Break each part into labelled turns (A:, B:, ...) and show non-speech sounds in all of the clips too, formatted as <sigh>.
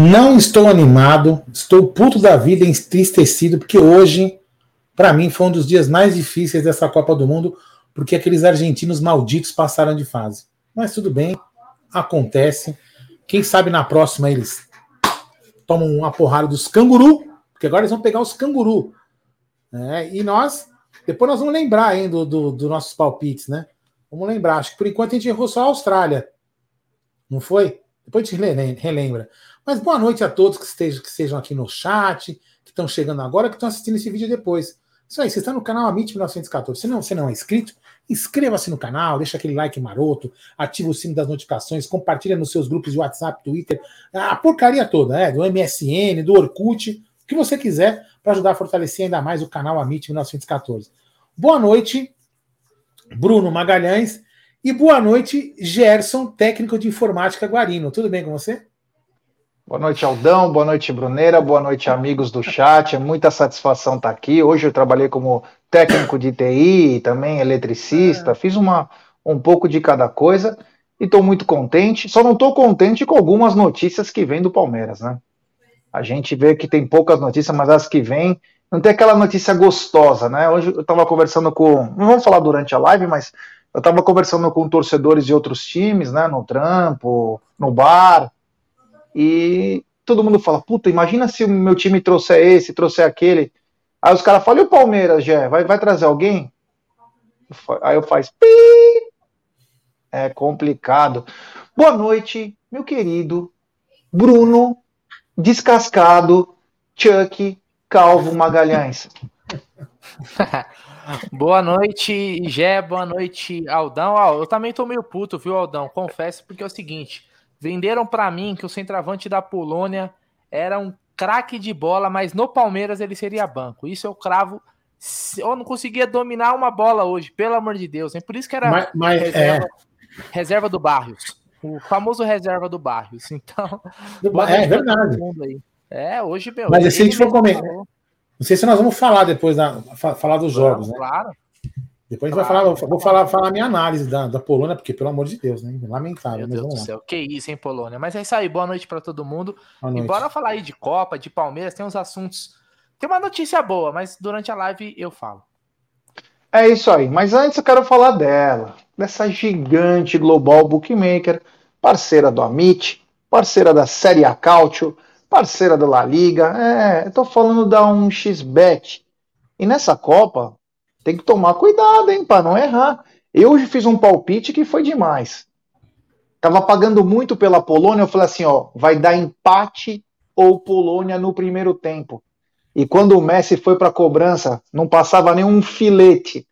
A: Não estou animado, estou puto da vida, entristecido, porque hoje, para mim, foi um dos dias mais difíceis dessa Copa do Mundo, porque aqueles argentinos malditos passaram de fase. Mas tudo bem, acontece. Quem sabe na próxima eles tomam uma porrada dos canguru, porque agora eles vão pegar os canguru. Né? E nós, depois nós vamos lembrar ainda dos do, do nossos palpites, né? Vamos lembrar. Acho que por enquanto a gente errou só a Austrália. Não foi? Depois a gente relembra. Mas boa noite a todos que estejam, que estejam aqui no chat, que estão chegando agora, que estão assistindo esse vídeo depois. Isso aí, você está no canal Amit 1914. Se não, você não é inscrito, inscreva-se no canal, deixa aquele like maroto, ativa o sino das notificações, compartilha nos seus grupos de WhatsApp, Twitter, a porcaria toda, né? Do MSN, do Orkut, o que você quiser para ajudar a fortalecer ainda mais o canal Amit 1914. Boa noite, Bruno Magalhães. E boa noite, Gerson, técnico de informática Guarino. Tudo bem com você?
B: Boa noite, Aldão. Boa noite, Bruneira. Boa noite, amigos do chat. É muita satisfação estar aqui. Hoje eu trabalhei como técnico de TI, também eletricista. É. Fiz uma, um pouco de cada coisa e estou muito contente. Só não estou contente com algumas notícias que vêm do Palmeiras, né? A gente vê que tem poucas notícias, mas as que vêm não tem aquela notícia gostosa, né? Hoje eu estava conversando com. Não vamos falar durante a live, mas eu estava conversando com torcedores de outros times, né, no trampo, no bar, e todo mundo fala: puta, imagina se o meu time trouxer esse, trouxer aquele. Aí os caras falam: e o Palmeiras, Jé? Vai, vai trazer alguém? Aí eu faço: pi! É complicado. Boa noite, meu querido Bruno, descascado, Chuck, Calvo Magalhães. <laughs>
C: Boa noite, Gé. Boa noite, Aldão. Ó, eu também tô meio puto, viu, Aldão? Confesso, porque é o seguinte: venderam para mim que o centroavante da Polônia era um craque de bola, mas no Palmeiras ele seria banco. Isso eu cravo. Eu não conseguia dominar uma bola hoje, pelo amor de Deus. É por isso que era
A: mas, mas,
C: reserva, é... reserva, do Barrios. O famoso reserva do Barrios. Então.
A: É, verdade.
C: É, hoje, meu.
A: Mas se a gente for comer. Não sei se nós vamos falar depois da, falar dos jogos, né?
C: Claro.
A: Depois a gente claro, vai falar, vou falar, falar a minha análise da, da Polônia, porque, pelo amor de Deus, né? Lamentável.
C: Meu Deus do céu, que isso, hein, Polônia? Mas é isso aí, boa noite para todo mundo. E bora falar aí de Copa, de Palmeiras, tem uns assuntos. Tem uma notícia boa, mas durante a live eu falo.
B: É isso aí, mas antes eu quero falar dela, dessa gigante global bookmaker, parceira do Amit, parceira da Série A Cautio, parceira da La Liga. É, eu tô falando da 1xBet. E nessa Copa, tem que tomar cuidado, hein, para não errar. Eu fiz um palpite que foi demais. Tava pagando muito pela Polônia, eu falei assim, ó, vai dar empate ou Polônia no primeiro tempo. E quando o Messi foi para cobrança, não passava nenhum filete.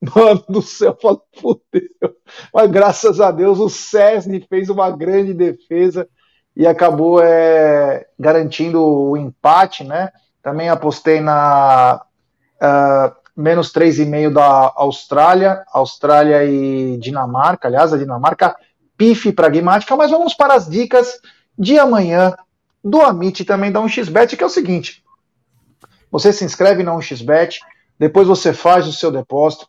B: <laughs> Mano do céu, falei, fudeu. Mas graças a Deus o Cesny fez uma grande defesa e acabou é, garantindo o empate, né? Também apostei na uh, menos 3,5 da Austrália, Austrália e Dinamarca, aliás, a Dinamarca pife pragmática, mas vamos para as dicas de amanhã do Amit também da 1xBet, que é o seguinte, você se inscreve na 1xBet, depois você faz o seu depósito,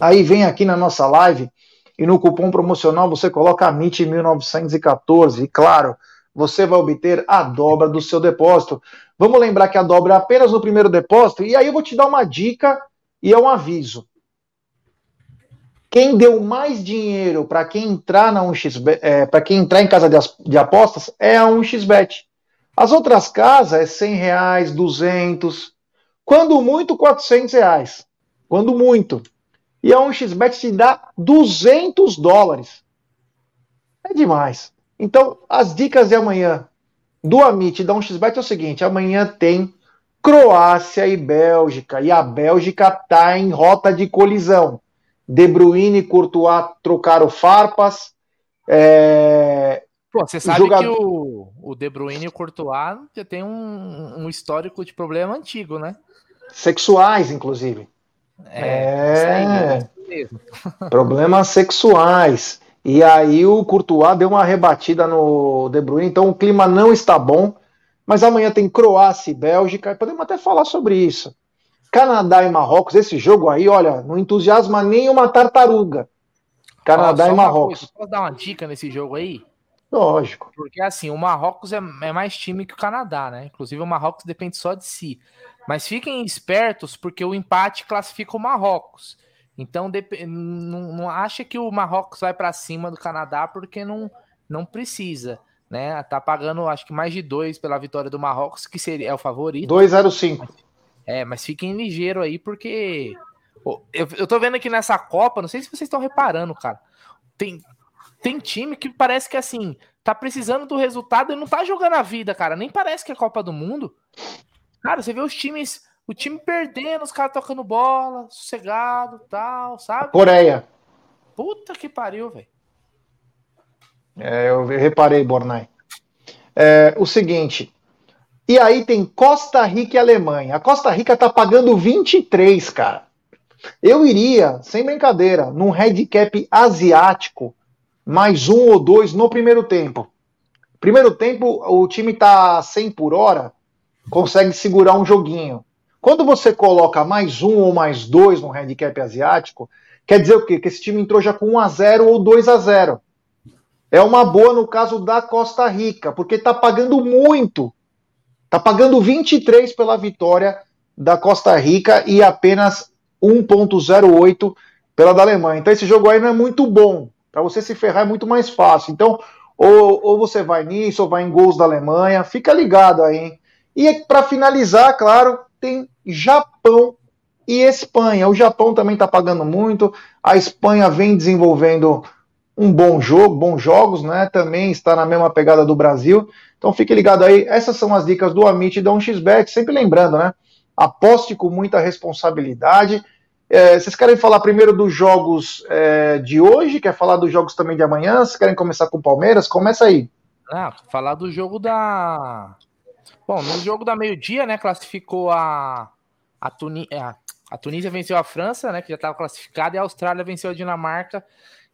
B: aí vem aqui na nossa live e no cupom promocional você coloca AMIT 1914 e claro, você vai obter a dobra do seu depósito. Vamos lembrar que a dobra é apenas no primeiro depósito, e aí eu vou te dar uma dica e é um aviso. Quem deu mais dinheiro para quem entrar na 1xBet, é, para quem entrar em casa de, de, apostas é a 1xBet. As outras casas é 100 reais, 200, quando muito 400 reais, quando muito. E a 1xBet te dá 200 dólares. É demais. Então, as dicas de amanhã do Amit da 1xBet é o seguinte: amanhã tem Croácia e Bélgica. E a Bélgica está em rota de colisão. De Bruyne e Courtois trocaram farpas. É...
C: Pô, você sabe jogador... que o, o De Bruyne e o Courtois já tem um, um histórico de problema antigo, né?
B: Sexuais, inclusive. É, é... <laughs> problemas sexuais. E aí o Courtois deu uma rebatida no De Bruyne, então o clima não está bom. Mas amanhã tem Croácia e Bélgica, podemos até falar sobre isso. Canadá e Marrocos, esse jogo aí, olha, não entusiasma nem uma tartaruga. Canadá e Marrocos.
C: Posso dar uma dica nesse jogo aí?
B: Lógico.
C: Porque assim, o Marrocos é, é, mais time que o Canadá, né? Inclusive o Marrocos depende só de si. Mas fiquem espertos, porque o empate classifica o Marrocos. Então não, não acha que o Marrocos vai para cima do Canadá porque não, não precisa. Né? Tá pagando acho que mais de dois pela vitória do Marrocos, que seria é o favorito.
B: 2,05.
C: É, mas fiquem ligeiro aí, porque eu, eu tô vendo aqui nessa Copa, não sei se vocês estão reparando, cara. Tem, tem time que parece que assim, tá precisando do resultado e não tá jogando a vida, cara. Nem parece que é Copa do Mundo. Cara, você vê os times, o time perdendo, os caras tocando bola, sossegado, tal, sabe?
B: Coreia.
C: Puta que pariu, velho.
B: É, eu reparei, Bornai. É, o seguinte, e aí tem Costa Rica e Alemanha. A Costa Rica tá pagando 23, cara. Eu iria, sem brincadeira, num handicap asiático, mais um ou dois no primeiro tempo. Primeiro tempo, o time tá 100 por hora, consegue segurar um joguinho. Quando você coloca mais um ou mais dois no handicap asiático, quer dizer o quê? Que esse time entrou já com 1 a 0 ou 2 a 0 É uma boa no caso da Costa Rica, porque tá pagando muito Está pagando 23 pela vitória da Costa Rica e apenas 1.08 pela da Alemanha. Então esse jogo aí não é muito bom. Para você se ferrar é muito mais fácil. Então, ou, ou você vai nisso, ou vai em gols da Alemanha. Fica ligado aí. Hein? E para finalizar, claro, tem Japão e Espanha. O Japão também está pagando muito. A Espanha vem desenvolvendo um bom jogo, bons jogos, né? Também está na mesma pegada do Brasil. Então fique ligado aí. Essas são as dicas do Amit e da 1xBet. Sempre lembrando, né? Aposte com muita responsabilidade. É, vocês querem falar primeiro dos jogos é, de hoje? Quer falar dos jogos também de amanhã? Vocês querem começar com o Palmeiras? Começa aí.
C: Ah, falar do jogo da. Bom, no jogo da meio-dia, né? Classificou a. A, Tuni... É, a Tunísia venceu a França, né? Que já estava classificada, e a Austrália venceu a Dinamarca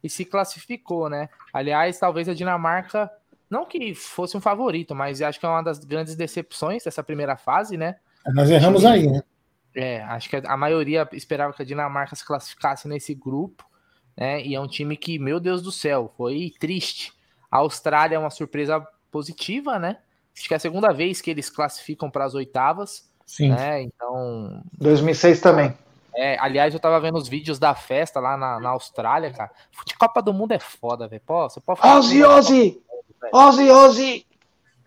C: e se classificou, né? Aliás, talvez a Dinamarca não que fosse um favorito, mas acho que é uma das grandes decepções dessa primeira fase, né?
A: Nós erramos aí, né?
C: É, acho que a maioria esperava que a Dinamarca se classificasse nesse grupo, né? E é um time que, meu Deus do céu, foi triste. A Austrália é uma surpresa positiva, né? Acho que é a segunda vez que eles classificam para as oitavas.
B: Sim.
C: Né? Então.
B: 2006 também.
C: É, aliás, eu tava vendo os vídeos da festa lá na, na Austrália, cara. De Copa do Mundo é foda, velho. Pô, você pode
B: falar. Ozzy, Ozzy! Ozzy, Ozzy!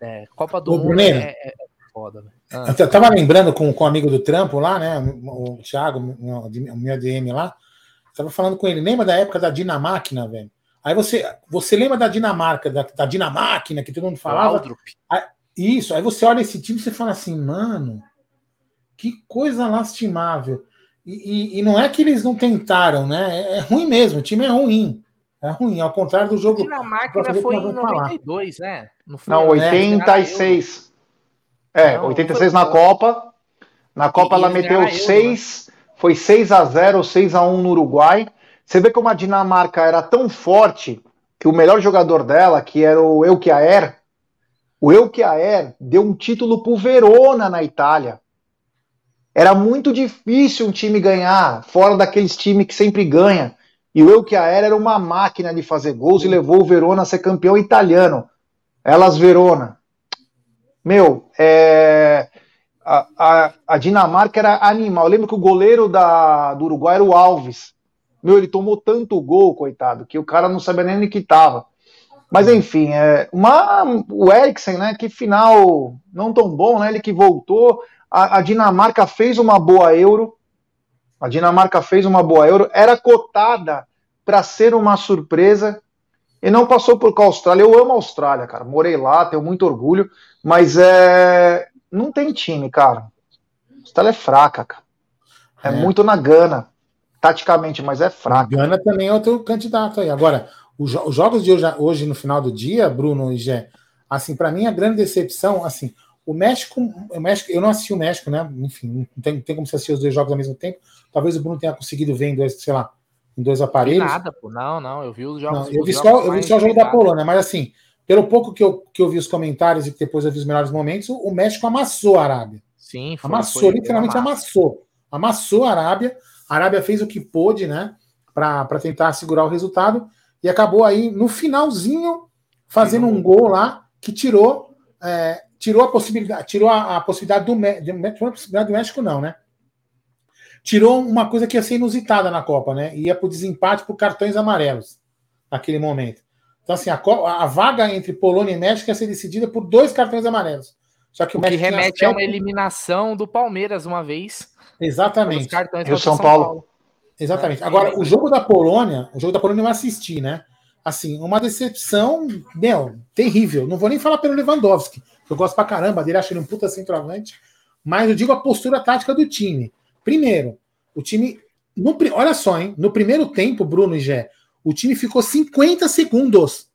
C: É, Copa do Ô, Mundo é, é, é, foda, velho.
A: Ah. Eu tava lembrando com, com o amigo do trampo lá, né? O Thiago, o meu ADM lá. Tava falando com ele. Lembra da época da Dinamáquina, velho? Aí você, você lembra da Dinamarca, da, da Dinamáquina, que todo mundo falava? Aí, isso, aí você olha esse time e você fala assim, mano, que coisa lastimável. E, e, e, não é que eles não tentaram, né? É, é ruim mesmo, o time é ruim. É ruim, ao contrário do jogo.
C: A máquina foi em 92, falar. né?
B: Não, foi, não 86. É, não, 86 na Copa. Na Copa e ela meteu 6, né? foi 6 a 0 6 a 1 no Uruguai. Você vê como a Dinamarca era tão forte que o melhor jogador dela, que era o Elkiaer, o Elkiaer deu um título pro Verona na Itália. Era muito difícil um time ganhar, fora daqueles times que sempre ganha. E o Elchiaer era uma máquina de fazer gols e levou o Verona a ser campeão italiano. Elas Verona. Meu, é... a, a, a, Dinamarca era animal. Eu lembro que o goleiro da, do Uruguai era o Alves. Meu, ele tomou tanto gol, coitado, que o cara não sabia nem onde que tava. Mas enfim, é, uma, o Eriksen, né? Que final não tão bom, né? Ele que voltou a, a Dinamarca fez uma boa Euro. A Dinamarca fez uma boa Euro. Era cotada para ser uma surpresa e não passou por com a Austrália. Eu amo a Austrália, cara. Morei lá, tenho muito orgulho, mas é não tem time, cara. A Austrália é fraca, cara. É, é. muito na Gana, taticamente, mas é fraca. A
A: Gana também é outro candidato aí. Agora, os, jogos de hoje, hoje, no final do dia, Bruno e Gé, assim, para mim a grande decepção, assim, o México, o México, eu não assisti o México, né? Enfim, não tem, tem como você assistir os dois jogos ao mesmo tempo. Talvez o Bruno tenha conseguido ver em dois, sei lá, em dois aparelhos.
C: Nada, pô. Não, não, eu vi os jogos.
A: Não, eu, vi só, eu vi só o jogo da Polônia, mas assim, pelo pouco que eu, que eu vi os comentários e que depois eu vi os melhores momentos, o México amassou a Arábia.
C: Sim,
A: foi, amassou, foi, literalmente amassou. Amassou a Arábia. A Arábia fez o que pôde, né? Para tentar segurar o resultado e acabou aí no finalzinho fazendo um gol lá que tirou, é, tirou a possibilidade, tirou a, a possibilidade do, México, possibilidade do México, não, né? Tirou uma coisa que ia ser inusitada na Copa, né? Ia para o desempate por cartões amarelos naquele momento. Então, assim, a, a, vaga entre Polônia e México ia ser decidida por dois cartões amarelos.
C: Só que o, o México que remete a uma eliminação do Palmeiras uma vez.
A: Exatamente.
B: Cartões e o São, São Paulo. Paulo.
A: Exatamente. É. Agora, o jogo da Polônia, o jogo da Polônia eu assisti, né? Assim, uma decepção, meu, terrível. Não vou nem falar pelo Lewandowski, que eu gosto pra caramba dele, acho ele um puta centroavante. Mas eu digo a postura tática do time. Primeiro, o time. No, olha só, hein? No primeiro tempo, Bruno e Gé, o time ficou 50 segundos.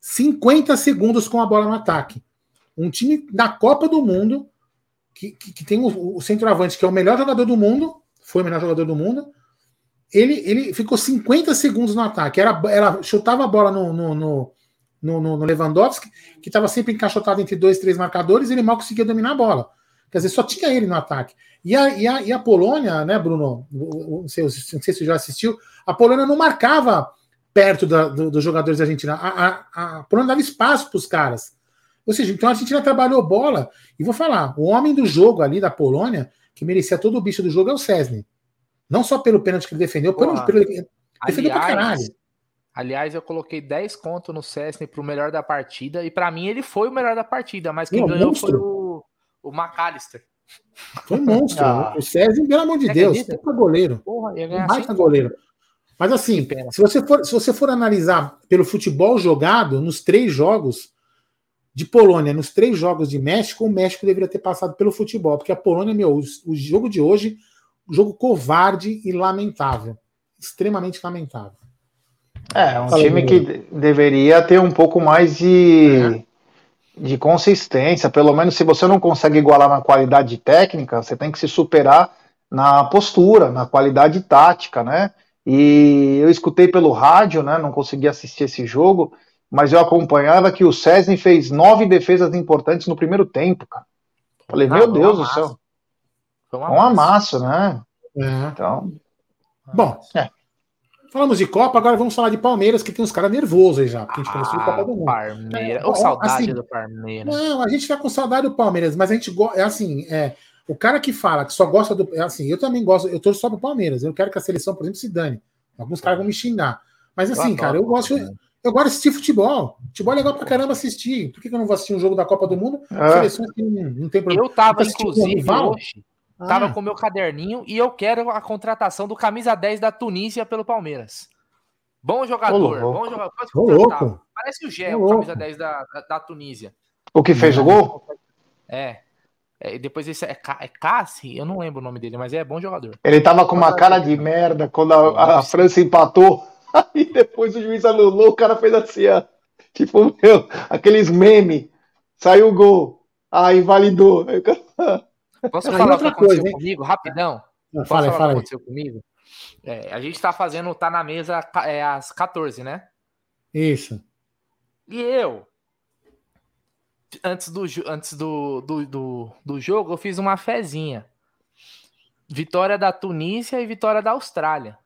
A: 50 segundos com a bola no ataque. Um time da Copa do Mundo, que, que, que tem o, o, centroavante, que é o melhor jogador do mundo, foi o melhor jogador do mundo. Ele, ele ficou 50 segundos no ataque. Era, ela chutava a bola no, no, no, no, no Lewandowski, que estava sempre encaixotado entre dois, três marcadores, ele mal conseguia dominar a bola. Quer dizer, só tinha ele no ataque. E a, e a, e a Polônia, né, Bruno? Não sei, não sei se você já assistiu, a Polônia não marcava perto da, do, dos jogadores da Argentina. A, a, a Polônia dava espaço para os caras. Ou seja, então a Argentina trabalhou bola. E vou falar, o homem do jogo ali da Polônia, que merecia todo o bicho do jogo, é o Cesny. Não só pelo pênalti que ele defendeu, pelo, pelo, defendeu
C: pra caralho. Aliás, eu coloquei 10 conto no Cessny pro melhor da partida, e para mim ele foi o melhor da partida, mas quem ganhou monstro. foi o, o McAllister.
A: Foi um monstro. <laughs> Ah. O César, pelo amor de Deus, puta goleiro. Porra, ia ganhar goleiro. Mas assim, se você, for, se você for analisar pelo futebol jogado, nos três jogos de Polônia, nos três jogos de México, o México deveria ter passado pelo futebol, porque a Polônia, meu, o, jogo de hoje, jogo covarde e lamentável. Extremamente lamentável.
B: É, um Fala time que deveria ter um pouco mais de, é. de consistência. Pelo menos se você não consegue igualar na qualidade técnica, você tem que se superar na postura, na qualidade tática, né? E eu escutei pelo rádio, né? Não consegui assistir esse jogo, mas eu acompanhava que o Cesny fez nove defesas importantes no primeiro tempo, cara. Falei, ah, meu Deus do céu. Foi um amasso, né?
A: É. Então. Bom, é. Falamos de Copa, agora vamos falar de Palmeiras, que tem uns caras nervosos aí já, porque a gente começou
C: Copa do Mundo. Palmeiras. É, Ou saudade assim, do Palmeiras.
A: Não, a gente tá com saudade do Palmeiras, mas a gente gosta. É assim, é, o cara que fala que só gosta do. É assim, eu também gosto, eu torço só pro Palmeiras. Eu quero que a seleção, por exemplo, se dane. Alguns caras vão me xingar. Mas assim, eu cara, eu gosto. Eu gosto de assistir futebol. Futebol é legal pra caramba assistir. Por que, eu não vou assistir um jogo da Copa do Mundo?
C: Seleções que não, não tem problema. Eu tava, inclusive, hoje, ah. tava com o meu caderninho e eu quero a contratação do camisa 10 da Tunísia pelo Palmeiras. Bom jogador, Ô, bom jogador. Pode Parece o Gé, o camisa 10 da, da, da, Tunísia.
B: O que fez o gol?
C: É. é depois esse é, é Cassi, eu não lembro o nome dele, mas é bom jogador.
B: Ele tava com uma cara de merda quando a, a França empatou. Aí <laughs> depois o juiz anulou, o cara fez assim, ó. Tipo, meu, aqueles memes. Saiu o gol. Ah, invalidou. <laughs>
C: Posso falar o que aconteceu coisa, comigo, rapidão? Posso fala, falar fala o que aconteceu comigo? É, a gente tá fazendo, tá na mesa é, às 14, né?
A: Isso.
C: E eu, antes do, antes do, do, do, do jogo, eu fiz uma fezinha. Vitória da Tunísia e vitória da Austrália.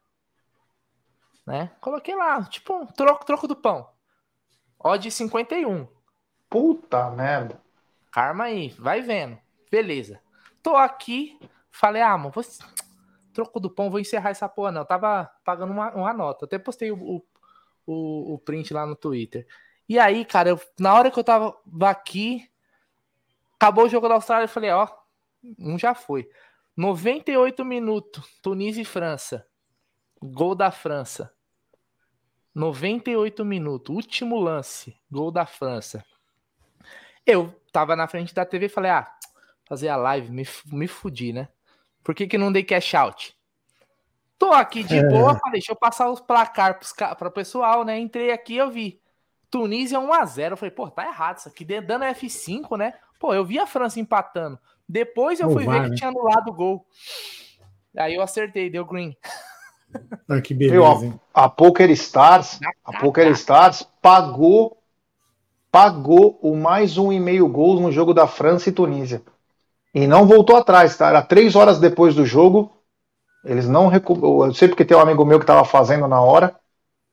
C: Né? Coloquei lá, tipo, um troco, troco do pão. Odd 51.
B: Puta merda.
C: Karma aí, vai vendo. Beleza. Tô aqui, falei, ah, mano, você troco do pão, vou encerrar essa porra, não. Eu tava pagando uma, uma nota. Eu até postei o, o, o, print lá no Twitter. E aí, cara, eu, na hora que eu tava aqui, acabou o jogo da Austrália, eu falei, ó, um já foi. 98 minutos, Tunísia e França. Gol da França. 98 minutos, último lance, gol da França. Eu tava na frente da TV e falei, ah, fazer a live, me, me fudi, né? Por que, que não dei cash out? Tô aqui de é. boa, falei, deixa eu passar os placar para o pessoal, né? Entrei aqui eu vi. Tunísia 1x0. Eu falei, pô, tá errado isso aqui. Dando F5, né? Pô, eu vi a França empatando. Depois eu fui ver que né? tinha anulado o gol. Aí eu acertei, deu green. <laughs>
B: Ah, que beleza, Meu, a, a Poker Stars, a Poker Stars pagou pagou o mais um e meio gols no jogo da França e Tunísia. E não voltou atrás, tá? Era três horas depois do jogo. Eles não recuperou. Eu sei porque tem um amigo meu que estava fazendo na hora.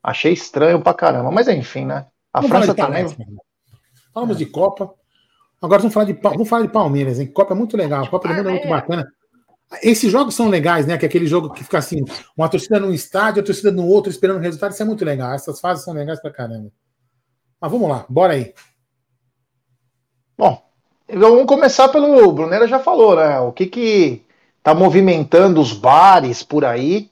B: Achei estranho pra caramba. Mas enfim, né?
A: A vamos França também. Falamos de Copa. Agora vamos falar de, vamos falar de Palmeiras, hein? Copa é muito legal. A Copa do Mundo é muito bacana. Esses jogos são legais, né? Que é aquele jogo que fica assim, uma torcida num estádio, a torcida no outro, esperando o resultado. Isso é muito legal. Essas fases são legais pra caramba. Mas vamos lá, bora aí.
B: Bom, vamos começar pelo. O Brunera já falou, né? O que que tá movimentando os bares por aí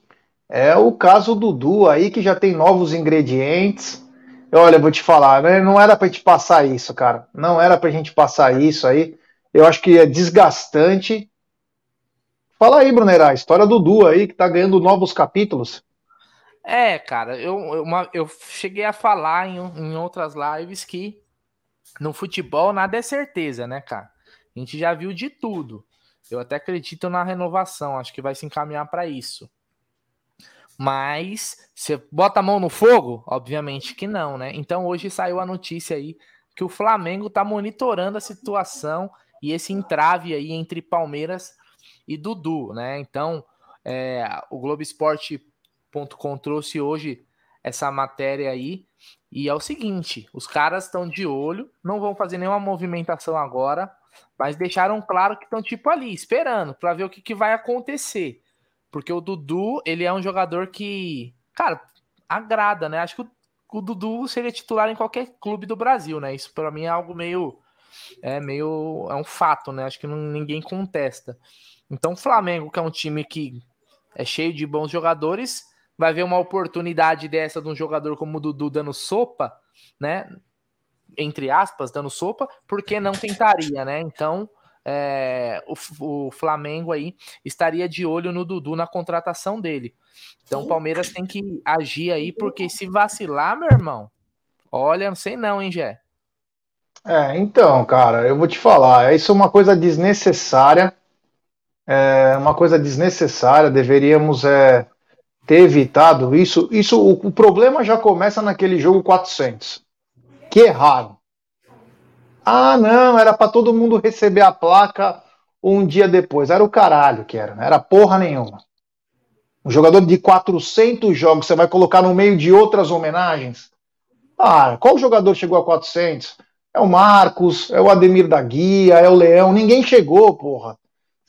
B: é o caso do Dudu aí, que já tem novos ingredientes. Olha, vou te falar, né? não era pra gente passar isso, cara. Não era pra gente passar isso aí. Eu acho que é desgastante. Fala aí, Brunera, a história do Dudu aí, que tá ganhando novos capítulos.
C: É, cara, eu, uma, eu cheguei a falar em, em outras lives que no futebol nada é certeza, né, cara? A gente já viu de tudo. Eu até acredito na renovação, acho que vai se encaminhar para isso. Mas você bota a mão no fogo? Obviamente que não, né? Então hoje saiu a notícia aí que o Flamengo tá monitorando a situação e esse entrave aí entre Palmeiras e Dudu, né? Então é, o Globoesporte.com trouxe hoje essa matéria aí e é o seguinte: os caras estão de olho, não vão fazer nenhuma movimentação agora, mas deixaram claro que estão tipo ali, esperando para ver o que, que vai acontecer. Porque o Dudu, ele é um jogador que, cara, agrada, né? Acho que o, o Dudu seria titular em qualquer clube do Brasil, né? Isso para mim é algo meio é meio é um fato, né? Acho que não, ninguém contesta. Então, o Flamengo, que é um time que é cheio de bons jogadores, vai ver uma oportunidade dessa de um jogador como o Dudu dando sopa, né? Entre aspas, dando sopa, porque não tentaria, né? Então, é, o, o, Flamengo aí estaria de olho no Dudu na contratação dele. Então, o Palmeiras tem que agir aí, porque se vacilar, meu irmão, olha, não sei não, hein, Gé?
B: É, então, cara, eu vou te falar, isso é uma coisa desnecessária, é uma coisa desnecessária, deveríamos é, ter evitado isso. Isso, o, o problema já começa naquele jogo 400. Que erraram. Ah, não, era para todo mundo receber a placa um dia depois. Era o caralho que era, não era porra nenhuma. Um jogador de 400 jogos, você vai colocar no meio de outras homenagens? Ah, qual jogador chegou a 400? É o Marcos, é o Ademir da Guia, é o Leão. Ninguém chegou, porra.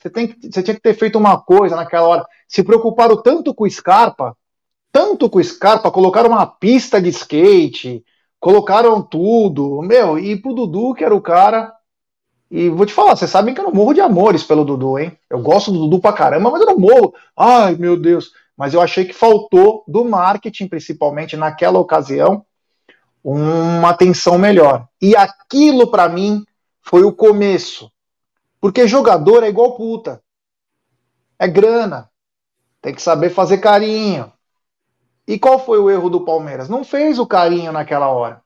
B: Você, tem que, você tinha que ter feito uma coisa naquela hora. Se preocuparam tanto com o Scarpa, tanto com o Scarpa, colocaram uma pista de skate, colocaram tudo. Meu, e pro Dudu, que era o cara. E vou te falar, vocês sabem que eu não morro de amores pelo Dudu, hein? Eu gosto do Dudu pra caramba, mas eu não morro. Ai, meu Deus. Mas eu achei que faltou do marketing, principalmente naquela ocasião, uma atenção melhor. E aquilo para mim foi o começo. Porque jogador é igual puta. É grana. Tem que saber fazer carinho. E qual foi o erro do Palmeiras? Não fez o carinho naquela hora.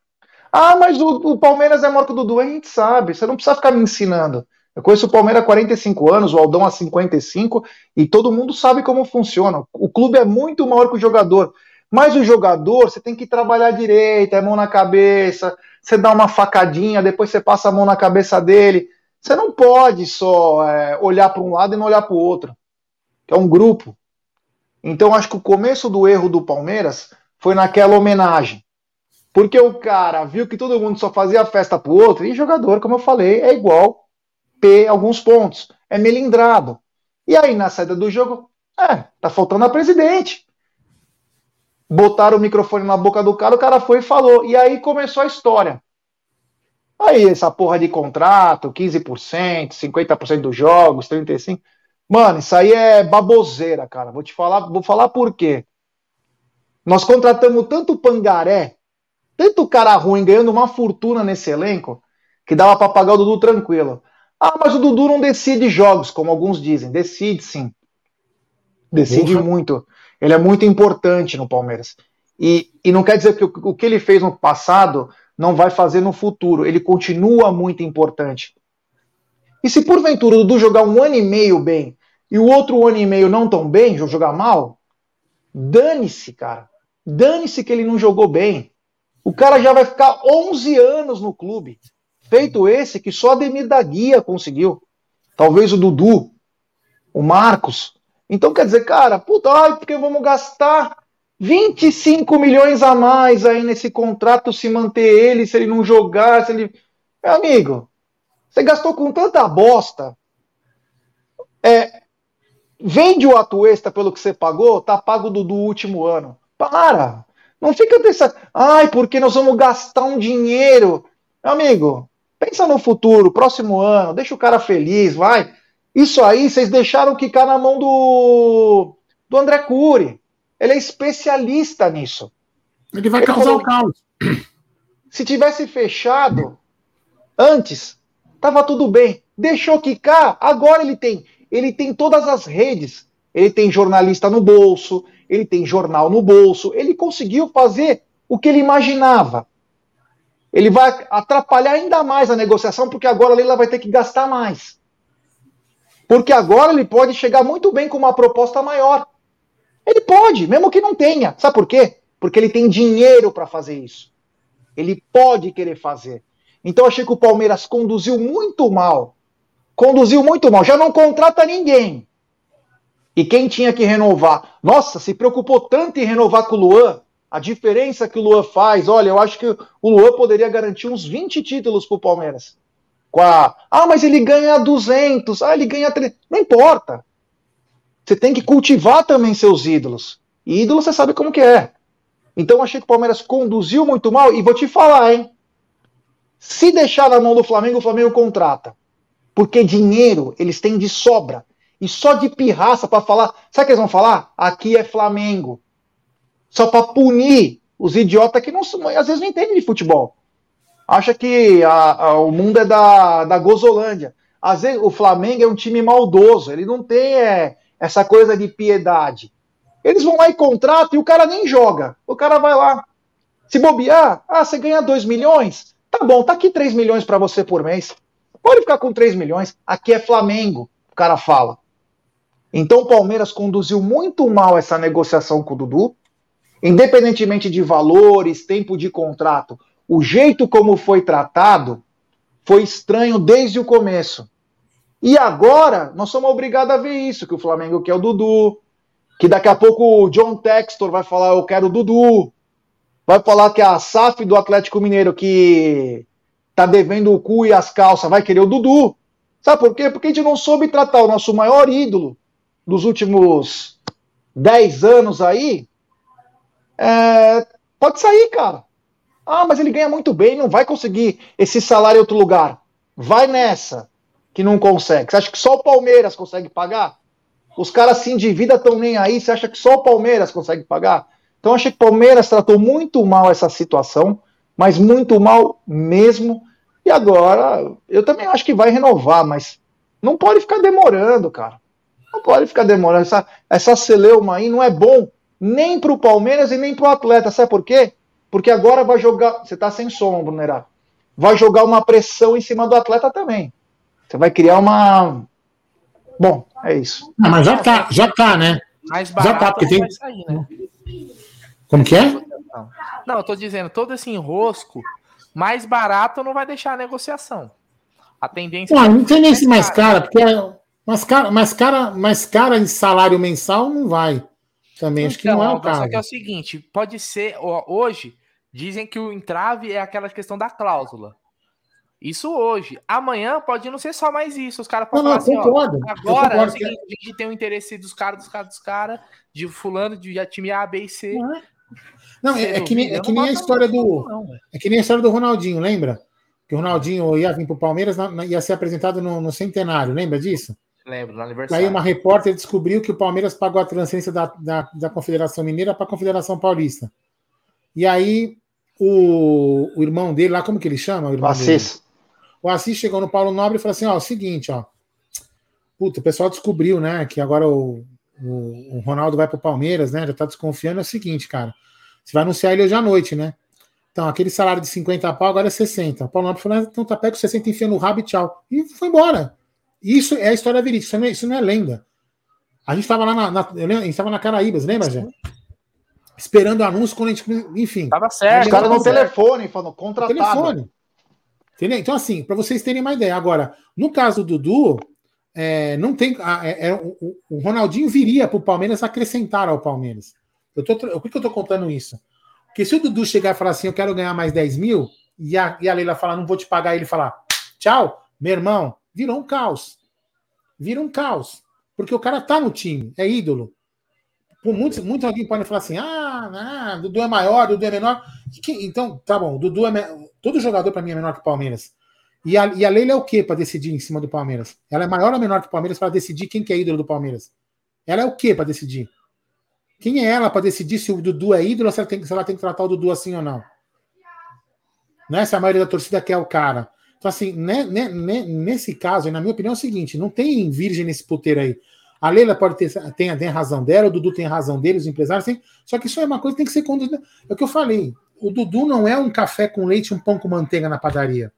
B: Ah, mas o, o Palmeiras é maior que o Dudu. A gente sabe. Você não precisa ficar me ensinando. Eu conheço o Palmeiras há 45 anos, o Aldão há 55, e todo mundo sabe como funciona. O clube é muito maior que o jogador. Mas o jogador, você tem que trabalhar direito, é mão na cabeça, você dá uma facadinha, depois você passa a mão na cabeça dele. Você não pode só é, olhar para um lado e não olhar para o outro. É um grupo. Então acho que o começo do erro do Palmeiras foi naquela homenagem. Porque o cara viu que todo mundo só fazia festa pro outro, e jogador, como eu falei, é igual P alguns pontos. É melindrado. E aí, na saída do jogo, é, tá faltando a presidente. Botaram o microfone na boca do cara, o cara foi e falou. E aí começou a história. Aí, essa porra de contrato, 15%, 50% dos jogos, 35%. Mano, isso aí é baboseira, cara. Vou te falar, vou falar por quê. Nós contratamos tanto pangaré, tanto cara ruim ganhando uma fortuna nesse elenco, que dava para pagar o Dudu tranquilo. Ah, mas o Dudu não decide jogos, como alguns dizem. Decide sim. Decide muito. Ele é muito importante no Palmeiras. E, e não quer dizer que o, o que ele fez no passado não vai fazer no futuro. Ele continua muito importante. E se porventura o Dudu jogar um ano e meio bem e o outro ano e meio não tão bem, jogar mal, dane-se, cara. Dane-se que ele não jogou bem. O cara já vai ficar 11 anos no clube. Feito esse que só Ademir da Guia conseguiu. Talvez o Dudu, o Marcos. Então quer dizer, cara, puta, ai, porque vamos gastar 25 milhões a mais aí nesse contrato, se manter ele, se ele não jogar, se ele. Meu amigo, você gastou com tanta bosta. É, vende o Atuesta pelo que você pagou, tá pago do, do último ano. Para! Não fica pensando, ai, porque nós vamos gastar um dinheiro. Meu amigo, pensa no futuro, próximo ano, deixa o cara feliz, vai. Isso aí vocês deixaram quicar na mão do, do André Cury. Ele é especialista nisso.
A: Ele vai Ele causar falou, o caos.
B: Se tivesse fechado antes, tava tudo bem. Deixou quicar, agora ele tem. Ele tem todas as redes. Ele tem jornalista no bolso, ele tem jornal no bolso, ele conseguiu fazer o que ele imaginava. Ele vai atrapalhar ainda mais a negociação, porque agora a Leila vai ter que gastar mais. Porque agora ele pode chegar muito bem com uma proposta maior. Ele pode, mesmo que não tenha. Sabe por quê? Porque ele tem dinheiro para fazer isso. Ele pode querer fazer. Então achei que o Palmeiras conduziu muito mal. Conduziu muito mal. Já não contrata ninguém. E quem tinha que renovar? Nossa, se preocupou tanto em renovar com o Luan. A diferença que o Luan faz, olha, eu acho que o Luan poderia garantir uns 20 títulos para o Palmeiras. Com a, ah, mas ele ganha 200, ah, ele ganha 300. Não importa. Você tem que cultivar também seus ídolos. E ídolo você sabe como que é. Então achei que o Palmeiras conduziu muito mal. E vou te falar, hein? Se deixar na mão do Flamengo, o Flamengo contrata. Porque dinheiro eles têm de sobra e só de pirraça para falar. Sabe o que eles vão falar? Aqui é Flamengo. Só para punir os idiotas que não, às vezes não entendem de futebol. Acha que a, a, o mundo é da, da Gozolândia. Às vezes o Flamengo é um time maldoso, ele não tem é, essa coisa de piedade. Eles vão lá e contratam e o cara nem joga. O cara vai lá. Se bobear, ah, você ganha 2 milhões? Tá bom, tá aqui 3 milhões para você por mês. Pode ficar com 3 milhões. Aqui é Flamengo, o cara fala. Então o Palmeiras conduziu muito mal essa negociação com o Dudu, independentemente de valores, tempo de contrato. O jeito como foi tratado foi estranho desde o começo. E agora nós somos obrigados a ver isso, que o Flamengo quer o Dudu, que daqui a pouco o John Textor vai falar eu quero o Dudu, vai falar que a SAF do Atlético Mineiro que tá devendo o cu e as calças vai querer o Dudu. Sabe por quê? Porque a gente não soube tratar o nosso maior ídolo, dos últimos 10 anos aí, é, pode sair, cara. Ah, mas ele ganha muito bem, não vai conseguir esse salário em outro lugar. Vai nessa, que não consegue. Você acha que só o Palmeiras consegue pagar? Os caras se endividam, tão nem aí. Você acha que só o Palmeiras consegue pagar? Então, achei que o Palmeiras tratou muito mal essa situação, mas muito mal mesmo. E agora, eu também acho que vai renovar, mas não pode ficar demorando, cara. Não pode ficar demorando. Essa, essa celeuma aí não é bom nem para o Palmeiras e nem para o atleta. Sabe por quê? Porque agora vai jogar. Você está sem som, Brunerá. Vai jogar uma pressão em cima do atleta também. Você vai criar uma. Bom, é isso.
A: Não, mas já tá, já tá, né?
C: Mais barato
A: já tá, porque tem. Sair, né? Como que é?
C: Não, eu tô dizendo, todo esse enrosco, mais barato não vai deixar a negociação. A tendência.
A: Não, não tem nem se mais cara, porque mas cara, mas cara, mas cara em salário mensal não vai. Também então, acho que não é o caso. Só
C: que é o seguinte, pode ser hoje dizem que o entrave é aquela questão da cláusula. Isso hoje. Amanhã pode não ser só mais isso. Os caras podem
A: falar assim,
C: concordo, ó, agora é o seguinte, a gente tem o interesse dos caras, dos caras, dos caras, de fulano, de time A, B e C.
A: Não, é, não, é, é, que nem, é que nem a história do. Não, é que nem a história do Ronaldinho, lembra? Que o Ronaldinho ia vir para o Palmeiras, ia ser apresentado no, no centenário, lembra disso?
C: Lembro, no aniversário.
A: Aí uma repórter descobriu que o Palmeiras pagou a transferência da, da, da Confederação Mineira para a Confederação Paulista. E aí o, o irmão dele lá, como que ele chama? O, irmão
B: Assis.
A: Dele? O Assis chegou no Paulo Nobre e falou assim: ó, é o seguinte, ó. Puta, o pessoal descobriu, né, que agora o, o, o Ronaldo vai para o Palmeiras, né? Já tá desconfiando. É o seguinte, cara. Você vai anunciar ele hoje à noite, né? Então, aquele salário de 50 pau agora é 60. O Paulo Nobre falou: ah, então tá, pega o 60, enfia no rabo e tchau. E foi embora. Isso é a história verídica, isso não é, isso não é lenda. A gente estava lá na, na, a gente estava na Caraíbas, lembra, gente? Esperando o anúncio quando a gente. Enfim.
B: Tava certo. Os caras no telefone, falando contratado. Telefone.
A: Entendeu? Então, assim, para vocês terem uma ideia. Agora, no caso do Dudu, é, não tem. É, é, o, o, Ronaldinho viria para o Palmeiras acrescentar ao Palmeiras. Eu tô, por que eu tô contando isso? Porque se o Dudu chegar e falar assim, eu quero ganhar mais 10 mil, e a, e a Leila falar, não vou te pagar, ele falar, tchau, meu irmão, virou um caos. Vira um caos. Porque o cara tá no time, é ídolo. Por muitos, muitos alguém podem falar assim: ah, ah, Dudu é maior, Dudu é menor. Então, tá bom, Dudu é. Todo jogador para mim é menor que o Palmeiras. E a, e a Leila é o que para decidir em cima do Palmeiras? Ela é maior ou menor que o Palmeiras para decidir quem que é ídolo do Palmeiras? Ela é o que para decidir? Quem é ela para decidir se o Dudu é ídolo ou se ela, tem, se ela tem que tratar o Dudu assim ou não? Né? Se a maioria da torcida quer o cara. Então, assim, né, né, né, nesse caso, na minha opinião, é o seguinte: não tem virgem nesse puteiro aí. A Leila pode ter tem, tem razão dela, o Dudu tem razão dele, os empresários têm. Só que isso é uma coisa que tem que ser conduzida. É o que eu falei. O Dudu não é um café com leite e um pão com manteiga na padaria.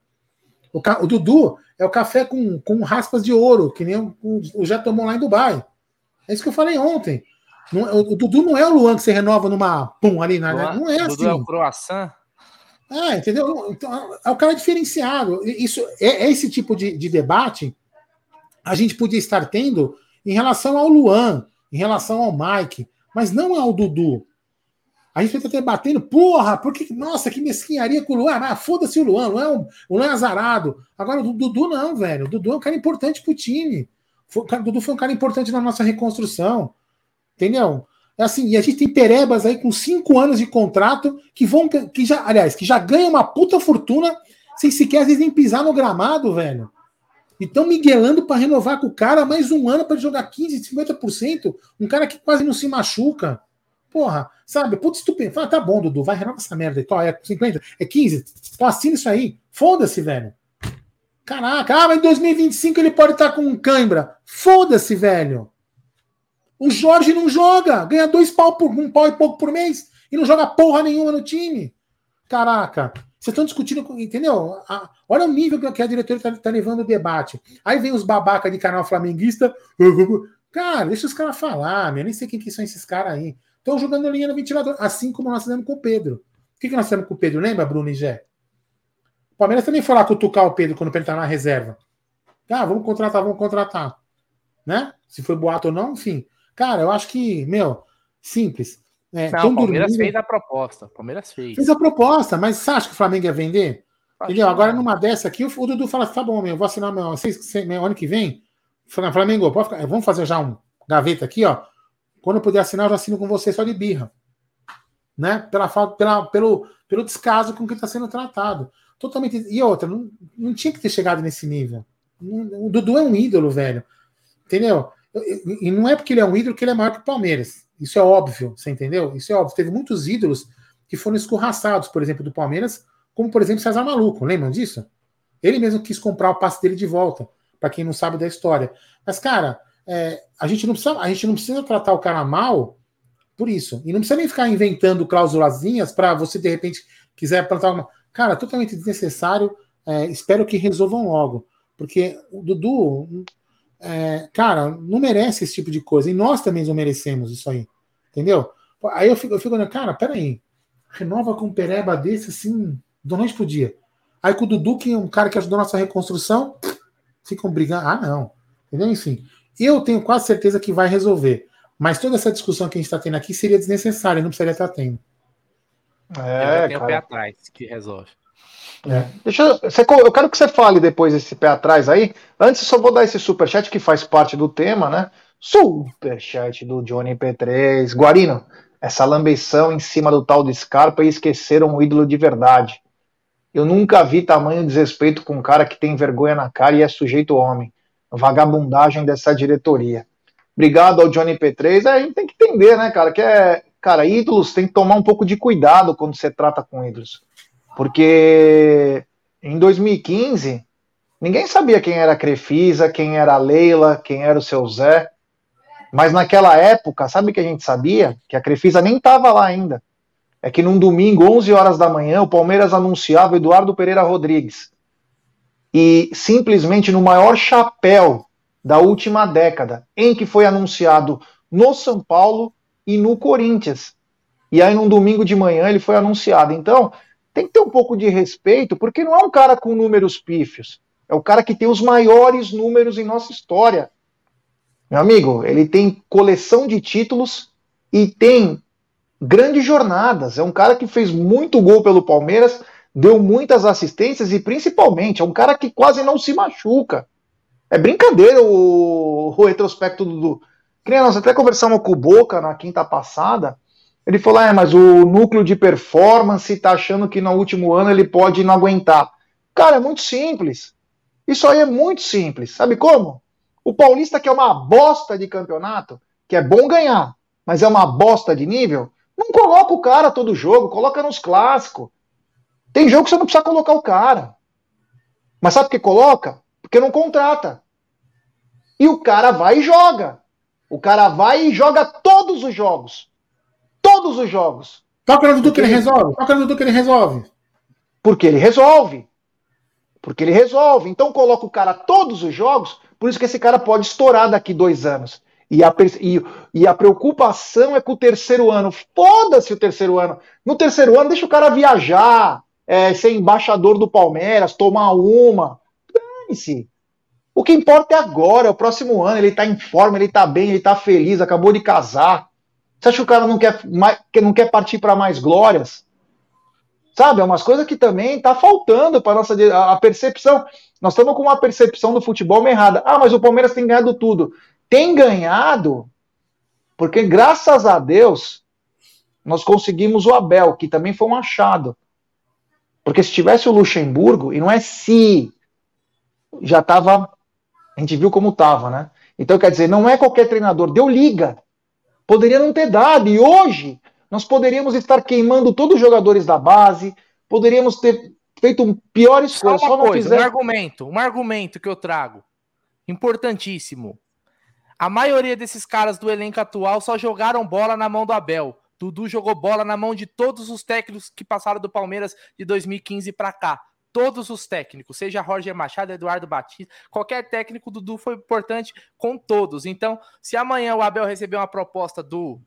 A: O, o Dudu é o café com, com raspas de ouro, que nem o, o, já tomou lá em Dubai. É isso que eu falei ontem. Não, o, o, Dudu não é o Luan que você renova numa pum ali, né? não é assim. Dudu é o
C: croissant.
A: Ah, entendeu? Então, é o cara diferenciado. Isso é, é esse tipo de, de debate a gente podia estar tendo em relação ao Luan, em relação ao Mike, mas não ao Dudu. A gente estar debatendo, porra, porque, nossa, que mesquinharia com o Luan. Ah, foda-se o Luan, Luan, é um, o Luan é azarado. Agora, o Dudu não, velho. O Dudu é um cara importante pro time. Foi, o Dudu foi um cara importante na nossa reconstrução. Entendeu? É assim, e a gente tem perebas aí com cinco anos de contrato que vão, que já, aliás, que já ganham uma puta fortuna sem sequer às vezes nem pisar no gramado, velho. E estão miguelando para renovar com o cara mais um ano para jogar 15, 50%. Um cara que quase não se machuca. Porra, sabe? Putz, estupendo. Fala, tá bom, Dudu, vai renovar essa merda aí. Tó, é 50, é 15. Então assina isso aí. Foda-se, velho. Caraca, ah, mas em 2025 ele pode estar tá com cãibra. Foda-se, velho. O Jorge não joga, ganha dois pau por um pau e pouco por mês e não joga porra nenhuma no time. Caraca, vocês estão discutindo, entendeu? Olha o nível que a diretoria está tá levando o debate. Aí vem os babaca de canal flamenguista. Cara, deixa os caras falar, meu. Nem sei quem que são esses caras aí. Estão jogando linha no ventilador, assim como nós fizemos com o Pedro. O que, que nós fizemos com o Pedro? Lembra, Bruno e Gé? O Palmeiras também foi lá cutucar o Pedro quando o Pedro tá na reserva. Ah, vamos contratar, vamos contratar. Né? Se foi boato ou não, enfim. Cara, eu acho que, meu, simples.
C: É, não, o Palmeiras dormindo. fez a proposta. Palmeiras fez.
A: Fez a proposta, mas você acha que o Flamengo ia vender? Entendeu? Agora, numa dessa aqui, o Dudu fala assim: tá bom, meu, vou assinar meu, meu ano que vem. Flamengo, ficar, vamos fazer já um gaveta aqui, ó. Quando eu puder assinar, eu já assino com você só de birra. Né? Pela pela, pelo, pelo descaso com que está sendo tratado. Totalmente. E outra, não, não tinha que ter chegado nesse nível. O Dudu é um ídolo, velho. Entendeu? E não é porque ele é um ídolo que ele é maior que o Palmeiras. Isso é óbvio, você entendeu? Isso é óbvio. Teve muitos ídolos que foram escorraçados, por exemplo, do Palmeiras, como por exemplo César Maluco, lembram disso? Ele mesmo quis comprar o passe dele de volta, para quem não sabe da história. Mas, cara, é, a, gente não precisa, a gente não precisa tratar o cara mal por isso. E não precisa nem ficar inventando cláusulazinhas para você, de repente, quiser plantar alguma. Cara, totalmente desnecessário. É, espero que resolvam logo. Porque o Dudu, é, cara, não merece esse tipo de coisa. E nós também não merecemos isso aí. Entendeu? Aí eu fico, eu fico olhando, cara, peraí. Renova com um pereba desse assim, do noite pro dia. Aí com o Dudu, que é um cara que ajudou a nossa reconstrução, ficam brigando. Ah, não. Entendeu? Enfim. Eu tenho quase certeza que vai resolver. Mas toda essa discussão que a gente está tendo aqui seria desnecessária, não precisaria estar tendo.
C: É, tem o pé atrás que resolve.
B: É. Deixa eu, você, eu quero que você fale depois desse pé atrás aí. Antes, só vou dar esse superchat que faz parte do tema, né? Superchat do Johnny P3. Guarino, essa lambeção em cima do tal de Scarpa e esqueceram o ídolo de verdade. Eu nunca vi tamanho desrespeito com um cara que tem vergonha na cara e é sujeito homem. Vagabundagem dessa diretoria. Obrigado ao Johnny P3. É, a gente tem que entender, né, cara, que é. Cara, ídolos tem que tomar um pouco de cuidado quando você trata com ídolos. Porque em 2015, ninguém sabia quem era a Crefisa, quem era a Leila, quem era o seu Zé. Mas naquela época, sabe o que a gente sabia? Que a Crefisa nem estava lá ainda. É que num domingo, 11 horas da manhã, o Palmeiras anunciava Eduardo Pereira Rodrigues. E simplesmente no maior chapéu da última década, em que foi anunciado no São Paulo e no Corinthians. E aí, num domingo de manhã, ele foi anunciado. Então, tem que ter um pouco de respeito, porque não é um cara com números pífios. É o cara que tem os maiores números em nossa história. Meu amigo, ele tem coleção de títulos e tem grandes jornadas. É um cara que fez muito gol pelo Palmeiras, deu muitas assistências e principalmente é um cara que quase não se machuca. É brincadeira o, o retrospecto do Dudu. Nós até conversamos com o Boca na quinta passada. Ele falou: é, mas o núcleo de performance tá achando que no último ano ele pode não aguentar. Cara, é muito simples. Isso aí é muito simples. Sabe como? O Paulista, que é uma bosta de campeonato, que é bom ganhar, mas é uma bosta de nível, não coloca o cara todo jogo, coloca nos clássicos. Tem jogo que você não precisa colocar o cara. Mas sabe por que coloca? Porque não contrata. E o cara vai e joga. O cara vai e joga todos os jogos. Todos os jogos.
A: Toca no Dudu que ele resolve. Toca no Dudu que ele resolve.
B: Porque ele resolve. Porque ele resolve. Então coloca o cara todos os jogos, por isso que esse cara pode estourar daqui dois anos. E a, e, e a preocupação é com o terceiro ano. Foda-se o terceiro ano. No terceiro ano, deixa o cara viajar, é, ser embaixador do Palmeiras, tomar uma. Dane-se. O que importa é agora, é o próximo ano. Ele tá em forma, ele tá bem, ele tá feliz, acabou de casar. Você acha que o cara não quer, mais, que não quer partir para mais glórias? Sabe, é umas coisas que também tá faltando para nossa a percepção. Nós estamos com uma percepção do futebol errada. Ah, mas o Palmeiras tem ganhado tudo. Tem ganhado porque graças a Deus nós conseguimos o Abel, que também foi um achado. Porque se tivesse o Luxemburgo, e não é se, já estava. A gente viu como estava, né? Então, quer dizer, não é qualquer treinador, deu liga. Poderia não ter dado. E hoje nós poderíamos estar queimando todos os jogadores da base, poderíamos ter feito um pior esforço.
C: Só uma coisa, fizer... um argumento, um argumento que eu trago, importantíssimo. A maioria desses caras do elenco atual só jogaram bola na mão do Abel. Dudu jogou bola na mão de todos os técnicos que passaram do Palmeiras de 2015 para cá. Todos os técnicos, seja Roger Machado, Eduardo Batista, qualquer técnico, Dudu foi importante com todos. Então, se amanhã o Abel receber uma proposta do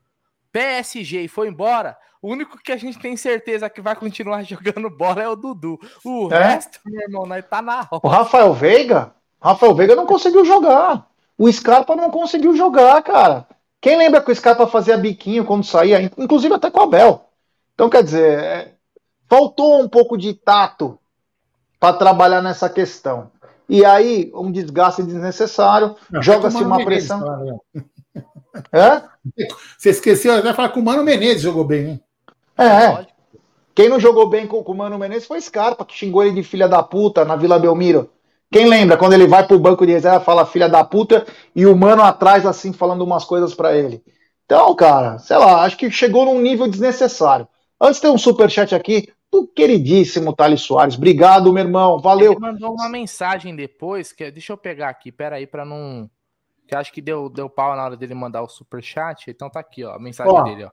C: PSG e foi embora, o único que a gente tem certeza que vai continuar <laughs> jogando bola é o Dudu. O é? resto, meu irmão, nós tá na
B: roda. O Rafael Veiga? Rafael Veiga não conseguiu jogar. O Scarpa não conseguiu jogar, cara. Quem lembra que o Scarpa fazia biquinho quando saía, inclusive até com o Abel. Então, quer dizer, é, faltou um pouco de tato para trabalhar nessa questão. E aí, um desgaste desnecessário, joga-se uma pressão.
A: É? Você esqueceu, vai falar que o Mano Menezes jogou bem, hein?
B: É. Quem não jogou bem com, com o Mano Menezes foi Scarpa, que xingou ele de filha da puta na Vila Belmiro. Quem lembra quando ele vai pro banco de reserva, fala filha da puta, e o mano atrás, assim, falando umas coisas para ele. Então, cara, sei lá, acho que chegou num nível desnecessário. Antes tem um superchat aqui do queridíssimo Thales Soares. Obrigado, meu irmão. Valeu. Ele
C: mandou uma mensagem depois, que deixa eu pegar aqui, peraí, para não que acho que deu, deu pau na hora dele mandar o super chat. Então tá aqui, ó, a mensagem ó, dele, ó.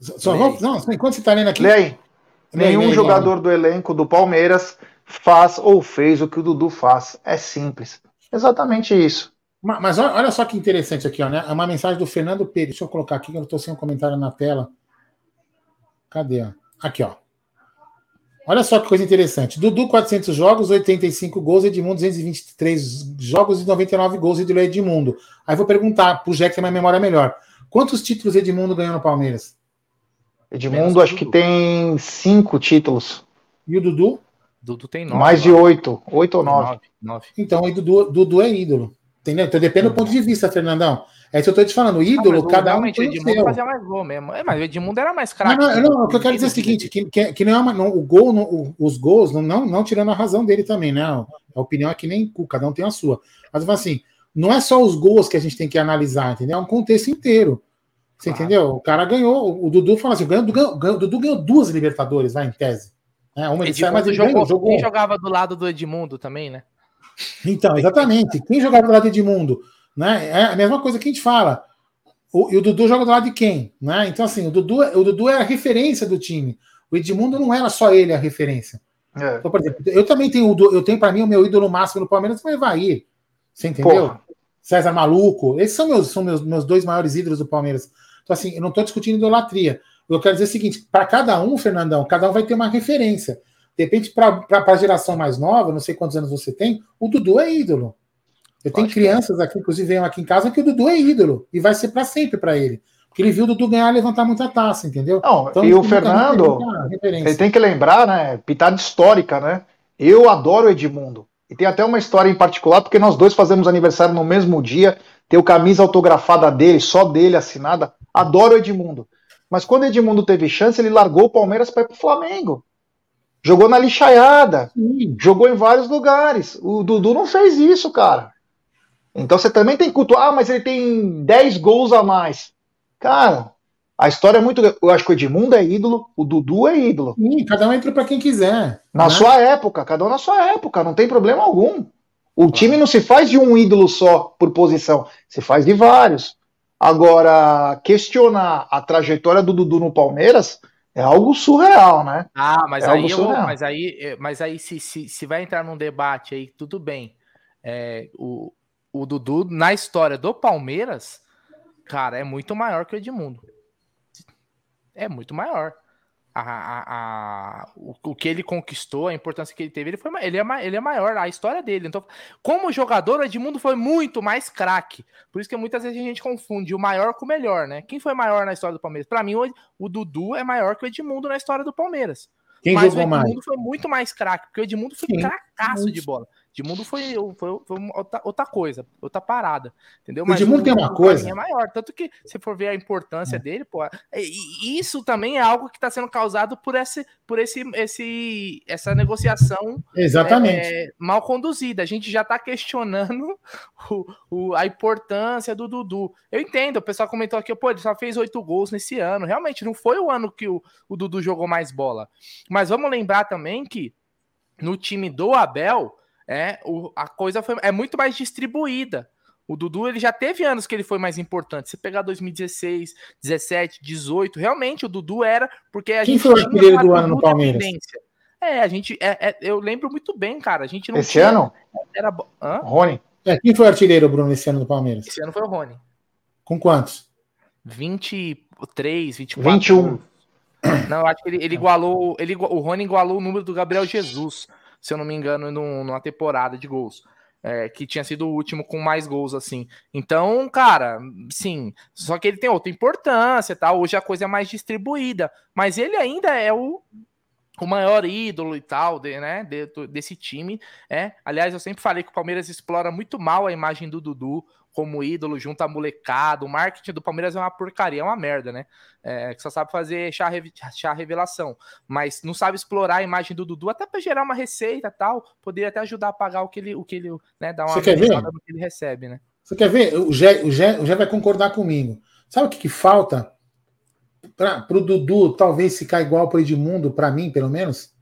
A: Só vou, não, enquanto você tá lendo aqui.
B: Lê aí. Nenhum jogador do elenco do Palmeiras faz ou fez o que o Dudu faz. É simples. Exatamente isso.
A: Mas, mas olha só que interessante aqui, ó, né? É uma mensagem do Fernando Pires. Deixa eu colocar aqui, que eu estou sem um comentário na tela. Cadê? Aqui, ó. Olha só que coisa interessante. Dudu, 400 jogos, 85 gols, Edmundo, 223 jogos e 99 gols, e do Edmundo. Aí vou perguntar pro Jack, que tem uma memória melhor. Quantos títulos Edmundo ganhou no Palmeiras?
B: Edmundo, acho que tem cinco títulos.
A: E o Dudu?
C: Dudu tem nove.
B: Mais de oito. Oito ou nove.
A: nove. Então, o Dudu, Dudu é ídolo. Entendeu? Então depende do ponto de vista, Fernandão. É isso que eu tô te falando. O ídolo, não, cada um tem o Edmundo seu. fazia
C: mais gol mesmo. É, mas o Edmundo era mais craque.
A: Não, não, não, o que eu quero dizer é o seguinte, que, que, que não é uma, não, o gol, não, o, os gols, não, não, não tirando a razão dele também, né? A opinião é que nem cada um tem a sua. Mas eu falo assim, não é só os gols que a gente tem que analisar, entendeu? É um contexto inteiro. Você entendeu? O cara ganhou, o Dudu fala assim, o Dudu, ganhou, Dudu ganhou duas Libertadores, vai, em tese.
C: É, uma ele sai, mas ele jogou, jogou. Quem jogava do lado do Edmundo também, né?
A: Então, exatamente. Quem jogava do lado do Edmundo? Né? É a mesma coisa que a gente fala. O, e o Dudu joga do lado de quem? Né? Então, assim, o Dudu, o Dudu é a referência do time. O Edmundo não era só ele a referência. É. Então, por exemplo, eu também tenho, eu tenho para mim o meu ídolo máximo no Palmeiras foi Evair. Você entendeu? Porra. César Maluco. Esses são meus, são meus, meus dois maiores ídolos do Palmeiras. Então, assim, eu não estou discutindo idolatria. Eu quero dizer o seguinte: para cada um, Fernandão, cada um vai ter uma referência. De repente, para a geração mais nova, não sei quantos anos você tem, o Dudu é ídolo. Eu tenho crianças aqui, inclusive, vêm aqui em casa, que o Dudu é ídolo e vai ser para sempre para ele. que ele viu o Dudu ganhar e levantar muita taça, entendeu?
B: Não, então, e o Fernando, ele tem que lembrar, né? Pitada histórica, né? Eu adoro o Edmundo. E tem até uma história em particular, porque nós dois fazemos aniversário no mesmo dia, tem o camisa autografada dele, só dele assinada. Adoro o Edmundo. Mas quando o Edmundo teve chance, ele largou o Palmeiras para ir pro Flamengo. Jogou na lixaiada, Sim. jogou em vários lugares. O Dudu não fez isso, cara. Então você também tem que cultuar, ah, mas ele tem 10 gols a mais. Cara, a história é muito. Eu acho que o Edmundo é ídolo, o Dudu é ídolo.
A: Sim, cada um entra para quem quiser.
B: Na né? sua época, cada um na sua época, não tem problema algum. O time não se faz de um ídolo só por posição, se faz de vários. Agora, questionar a trajetória do Dudu no Palmeiras é algo surreal, né?
C: Ah, mas é aí, eu, mas aí, mas aí se, se, se vai entrar num debate aí, tudo bem. É, o, o Dudu, na história do Palmeiras, Cara, é muito maior que o Edmundo. É muito maior. A, a, a, o, o, que ele conquistou, a importância que ele teve, ele, foi, ele, é, ele é maior, a história dele. Então, como jogador, o Edmundo foi muito mais craque. Por isso que muitas vezes a gente confunde o maior com o melhor, né? Quem foi maior na história do Palmeiras? Para mim, o, o, Dudu é maior que o Edmundo na história do Palmeiras. Quem Mas o Edmundo mais? foi muito mais craque, porque o Edmundo foi Sim, cracaço de bola. Edmundo foi, foi, foi outra, outra, coisa, outra parada, entendeu?
A: Mas o Edmundo tem uma coisa.
C: É maior, tanto que se for ver a importância é. dele, pô, isso também é algo que está sendo causado por esse, por esse, esse, essa negociação
A: Exatamente.
C: É, mal conduzida. A gente já está questionando <laughs> o, o, a importância do Dudu. Eu entendo, o pessoal comentou aqui, pô, ele só fez oito gols nesse ano. Realmente, não foi o ano que o, o Dudu jogou mais bola. Mas vamos lembrar também que no time do Abel é, o, a coisa foi, é muito mais distribuída. O Dudu ele já teve anos que ele foi mais importante. Você pegar 2016, 17, 18, realmente o Dudu era porque a
A: Quem gente foi o artilheiro do ano no Palmeiras?
C: É, a gente é, é, eu lembro muito bem, cara. A gente não
B: esse tinha, ano
C: era
B: Hã? Rony.
A: É, quem foi o artilheiro Bruno esse ano do Palmeiras?
C: Esse ano foi o Rony.
A: Com quantos?
C: 23, 24.
B: 21.
C: Não, eu acho que ele, ele igualou, ele o Rony igualou o número do Gabriel Jesus se eu não me engano, numa temporada de gols. É, que tinha sido o último com mais gols, assim. Então, cara, sim. Só que ele tem outra importância, tá? Hoje a coisa é mais distribuída. Mas ele ainda é o, o maior ídolo e tal, de, né? De, desse time. É. Aliás, eu sempre falei que o Palmeiras explora muito mal a imagem do Dudu como ídolo junto à molecada. O marketing do Palmeiras é uma porcaria, é uma merda, né? É, que só sabe fazer chá, chá revelação, mas não sabe explorar a imagem do Dudu até para gerar uma receita tal, poderia até ajudar a pagar o que ele, o que ele, né, dar uma
A: ver?
C: no que ele recebe, né?
A: Você quer ver? O Gé, o Gé, o Gé vai concordar comigo. Sabe o que, que falta para o Dudu talvez ficar igual para o Edmundo, para mim, pelo menos?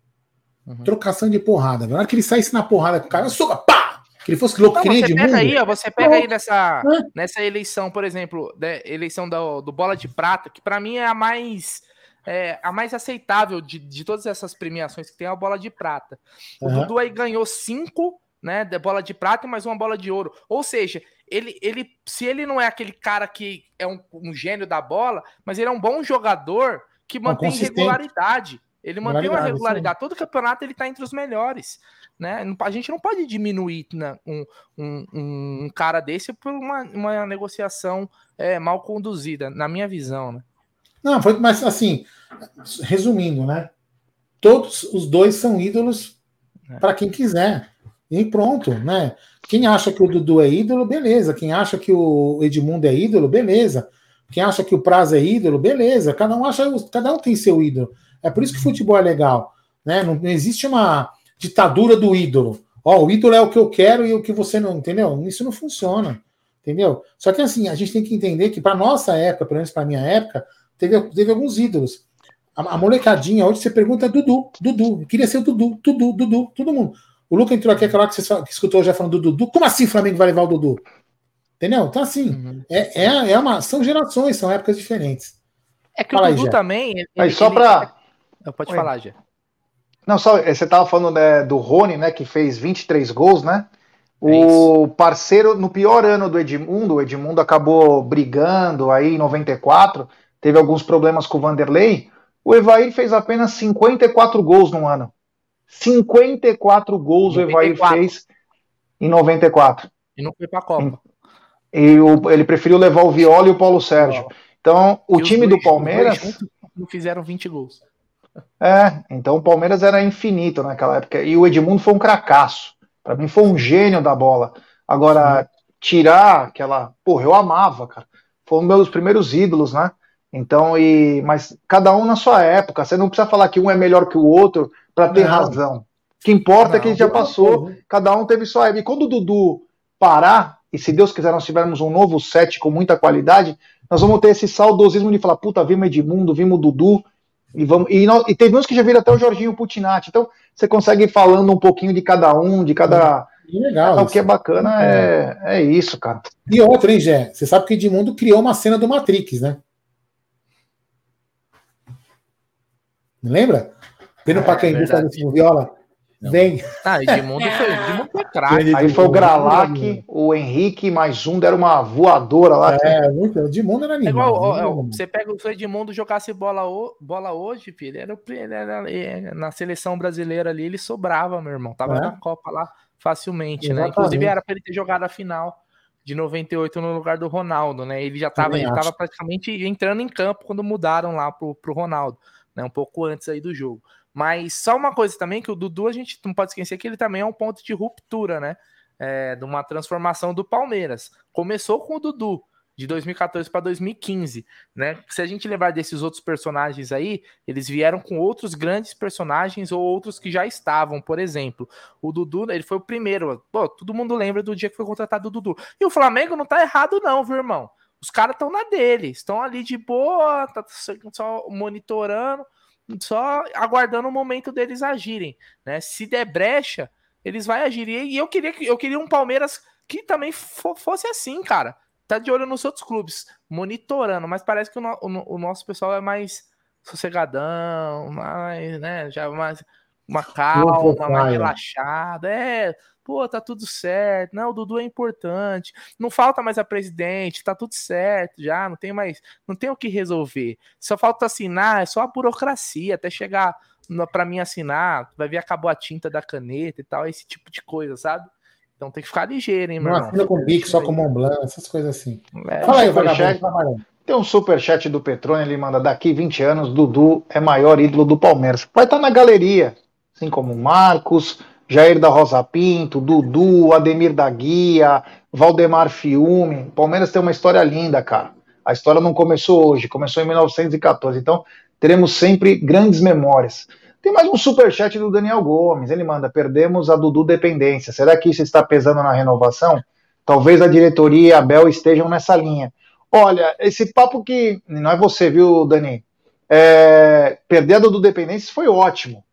A: Uhum. Trocação de porrada. Na hora que ele saísse na porrada com o cara, soca, pá! Que ele fosse louco
C: não, você pega aí, ó, você pega aí nessa, é. nessa eleição, por exemplo, da eleição do, do Bola de Prata, que para mim é a mais é, a mais aceitável de, de todas essas premiações que tem é a Bola de Prata. O uhum. Dudu aí ganhou cinco, né, de bola de prata e mais uma bola de ouro. Ou seja, ele, ele se ele não é aquele cara que é um, um gênio da bola, mas ele é um bom jogador que mantém regularidade. Ele mantém uma regularidade. Todo campeonato ele tá entre os melhores. Né? A gente não pode diminuir né, um, um, um, cara desse por uma, uma negociação é, mal conduzida, na minha visão. Né?
A: Não, foi, mas assim, resumindo, né? Todos os dois são ídolos é. para quem quiser. E pronto, né? Quem acha que o Dudu é ídolo, beleza. Quem acha que o Edmundo é ídolo, beleza. Quem acha que o Prazo é ídolo, beleza. Cada um acha, cada um tem seu ídolo. É por isso que futebol é legal, né? Não, não existe uma ditadura do ídolo. Ó, o ídolo é o que eu quero e o que você não, entendeu? Isso não funciona, entendeu? Só que assim, a gente tem que entender que para nossa época, pelo menos para minha época, teve, teve alguns ídolos. A, a, molecadinha, hoje você pergunta Dudu, Dudu, queria ser o Dudu, Dudu, Dudu, todo mundo. O Luca entrou aqui aquela hora que você que escutou já falando do Dudu. Como assim o Flamengo vai levar o Dudu? Entendeu? Então, assim, uhum. é, é, é uma, são gerações, são épocas diferentes.
C: É que Fala o Dudu aí, também. Ele,
B: Aí, só para.
C: Pode Oi. falar, Gê.
B: Não, só eh, você estava falando né, do Rony, né, que fez 23 gols, né? O é parceiro, no pior ano do Edmundo, o Edmundo acabou brigando aí em 94, teve alguns problemas com o Vanderlei. O Evair fez apenas 54 gols no ano. 54 gols 94. o Evair fez em 94.
C: E não foi para a Copa.
B: E o, ele preferiu levar o Viola e o Paulo Sérgio. Então, o e time do Palmeiras.
C: Não fizeram 20 gols.
B: É, então o Palmeiras era infinito naquela época. E o Edmundo foi um cracaço. Para mim foi um gênio da bola. Agora, tirar aquela. Porra, eu amava, cara. Foi um dos meus primeiros ídolos, né? Então, e. Mas cada um na sua época. Você não precisa falar que um é melhor que o outro para ter não. razão. O que importa não, é que a gente já passou, cada um teve sua época. E quando o Dudu parar, e se Deus quiser nós tivermos um novo set com muita qualidade, nós vamos ter esse saudosismo de falar, puta, vimos Edmundo, vimos Dudu, e, vamos, e, nós, e teve uns que já viram até o Jorginho Putinati. Então, você consegue ir falando um pouquinho de cada um, de cada.
A: Legal.
B: o que é bacana é, é, isso, cara.
A: E outra, hein, Gé? Você sabe que Edmundo criou uma cena do Matrix, né? Lembra? Pelo é, Pacaembu fazendo viola. Vem.
C: Ah, Edmundo <laughs> foi, Edmundo foi craque.
B: Aí foi o Gralac, o Henrique, mais um, deram uma voadora lá.
A: É, muito, o Edmundo era animal. É igual,
C: ó, ó, você pega o Edmundo jogasse bola, bola hoje, filho, era, ele era, na seleção brasileira ali, ele sobrava, meu irmão. Tava é? na Copa lá facilmente, né? Exatamente. né? Inclusive era para ele ter jogado a final de 98 no lugar do Ronaldo, né? Ele já tava, ele tava praticamente entrando em campo quando mudaram lá pro, pro Ronaldo, né? Um pouco antes aí do jogo. Mas só uma coisa também, que o Dudu a gente não pode esquecer que ele também é um ponto de ruptura, né? É, de uma transformação do Palmeiras. Começou com o Dudu, de 2014 para 2015, né? Se a gente lembrar desses outros personagens aí, eles vieram com outros grandes personagens ou outros que já estavam, por exemplo, o Dudu, ele foi o primeiro. Pô, todo mundo lembra do dia que foi contratado o Dudu. E o Flamengo não tá errado não, viu, irmão? Os caras estão na dele, estão ali de boa, tá só monitorando só aguardando o momento deles agirem, né? Se der brecha, eles vão agir. E eu queria eu queria um Palmeiras que também fosse assim, cara. Tá de olho nos outros clubes, monitorando, mas parece que o, no, o, o nosso pessoal é mais sossegadão, mais, né, já mais uma calma, mais relaxada. É, pô, tá tudo certo. Não, o Dudu é importante. Não falta mais a presidente, tá tudo certo já, não tem mais, não tem o que resolver. Só falta assinar, é só a burocracia até chegar para mim assinar, vai ver acabou a tinta da caneta e tal, esse tipo de coisa, sabe? Então tem que ficar ligeiro, hein, meu
A: não assina com Bic, só com Montblanc, essas coisas assim.
B: É, Fala aí, vagabundo. Tem um superchat do Petrone, ele manda daqui 20 anos, Dudu é maior ídolo do Palmeiras. Vai estar tá na galeria, assim como Marcos, Jair da Rosa Pinto, Dudu, Ademir da Guia, Valdemar Fiume. Palmeiras tem uma história linda, cara. A história não começou hoje, começou em 1914. Então, teremos sempre grandes memórias. Tem mais um superchat do Daniel Gomes. Ele manda: perdemos a Dudu dependência. Será que isso está pesando na renovação? Talvez a diretoria e a Bel estejam nessa linha. Olha, esse papo que. Não é você, viu, Dani? É, perder a Dudu dependência foi ótimo.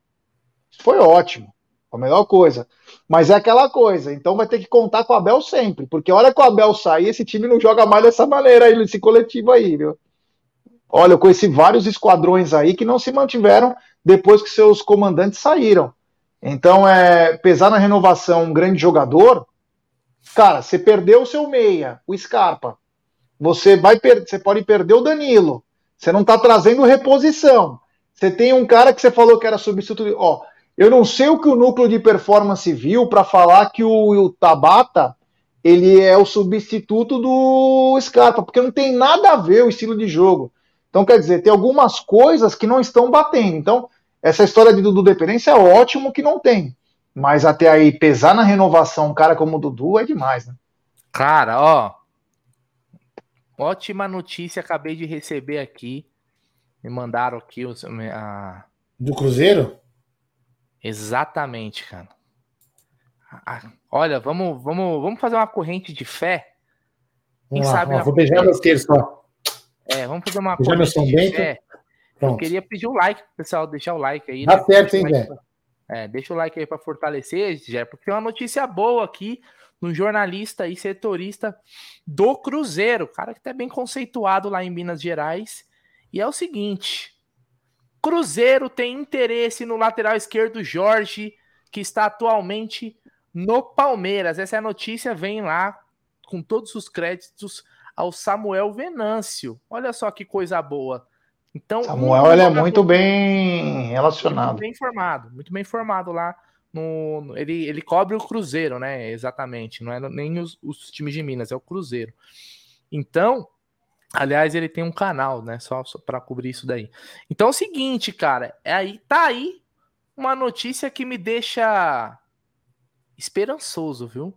B: Foi ótimo. A melhor coisa. Mas é aquela coisa, então vai ter que contar com o Abel sempre, porque a hora que o Abel sair, esse time não joga mais dessa maneira aí, esse coletivo aí, viu? Olha, eu conheci vários esquadrões aí que não se mantiveram depois que seus comandantes saíram. Então, é pesar na renovação um grande jogador, cara, você perdeu o seu meia, o Scarpa. Você vai você pode perder o Danilo. Você não está trazendo reposição. Você tem um cara que você falou que era substituto. Ó, eu não sei o que o núcleo de performance viu para falar que o, o, Tabata ele é o substituto do Scarpa, porque não tem nada a ver o estilo de jogo. Então, quer dizer, tem algumas coisas que não estão batendo. Então, essa história de Dudu dependência é ótimo que não tem. Mas até aí, pesar na renovação um cara como o Dudu é demais, né?
C: Cara, ó. Ótima notícia, acabei de receber aqui. Me mandaram aqui os, a...
A: Do Cruzeiro?
C: Exatamente, cara. Olha, vamos, vamos, vamos fazer uma corrente de fé.
A: Quem vamos sabe lá, vou beijar meu terço só.
C: É, vamos fazer uma beijar corrente de fé. Eu queria pedir o um like, pessoal, deixar o like aí.
A: Tá né? certo, hein, Zé?
C: É, deixa o like aí para fortalecer, Jé, porque tem uma notícia boa aqui no jornalista e setorista do Cruzeiro, cara que tá bem conceituado lá em Minas Gerais. E é o seguinte: Cruzeiro tem interesse no lateral esquerdo Jorge, que está atualmente no Palmeiras. Essa é a notícia, vem lá com todos os créditos ao Samuel Venâncio. Olha só que coisa boa. Então,
B: Samuel um ele é muito bem relacionado. Muito
C: bem informado, muito bem informado lá. No, ele, ele cobre o Cruzeiro, né? Exatamente. Não é nem os, os times de Minas, é o Cruzeiro. Então, Aliás, ele tem um canal, né? Só, só para cobrir isso daí. Então é o seguinte, cara. É aí, tá aí uma notícia que me deixa esperançoso, viu?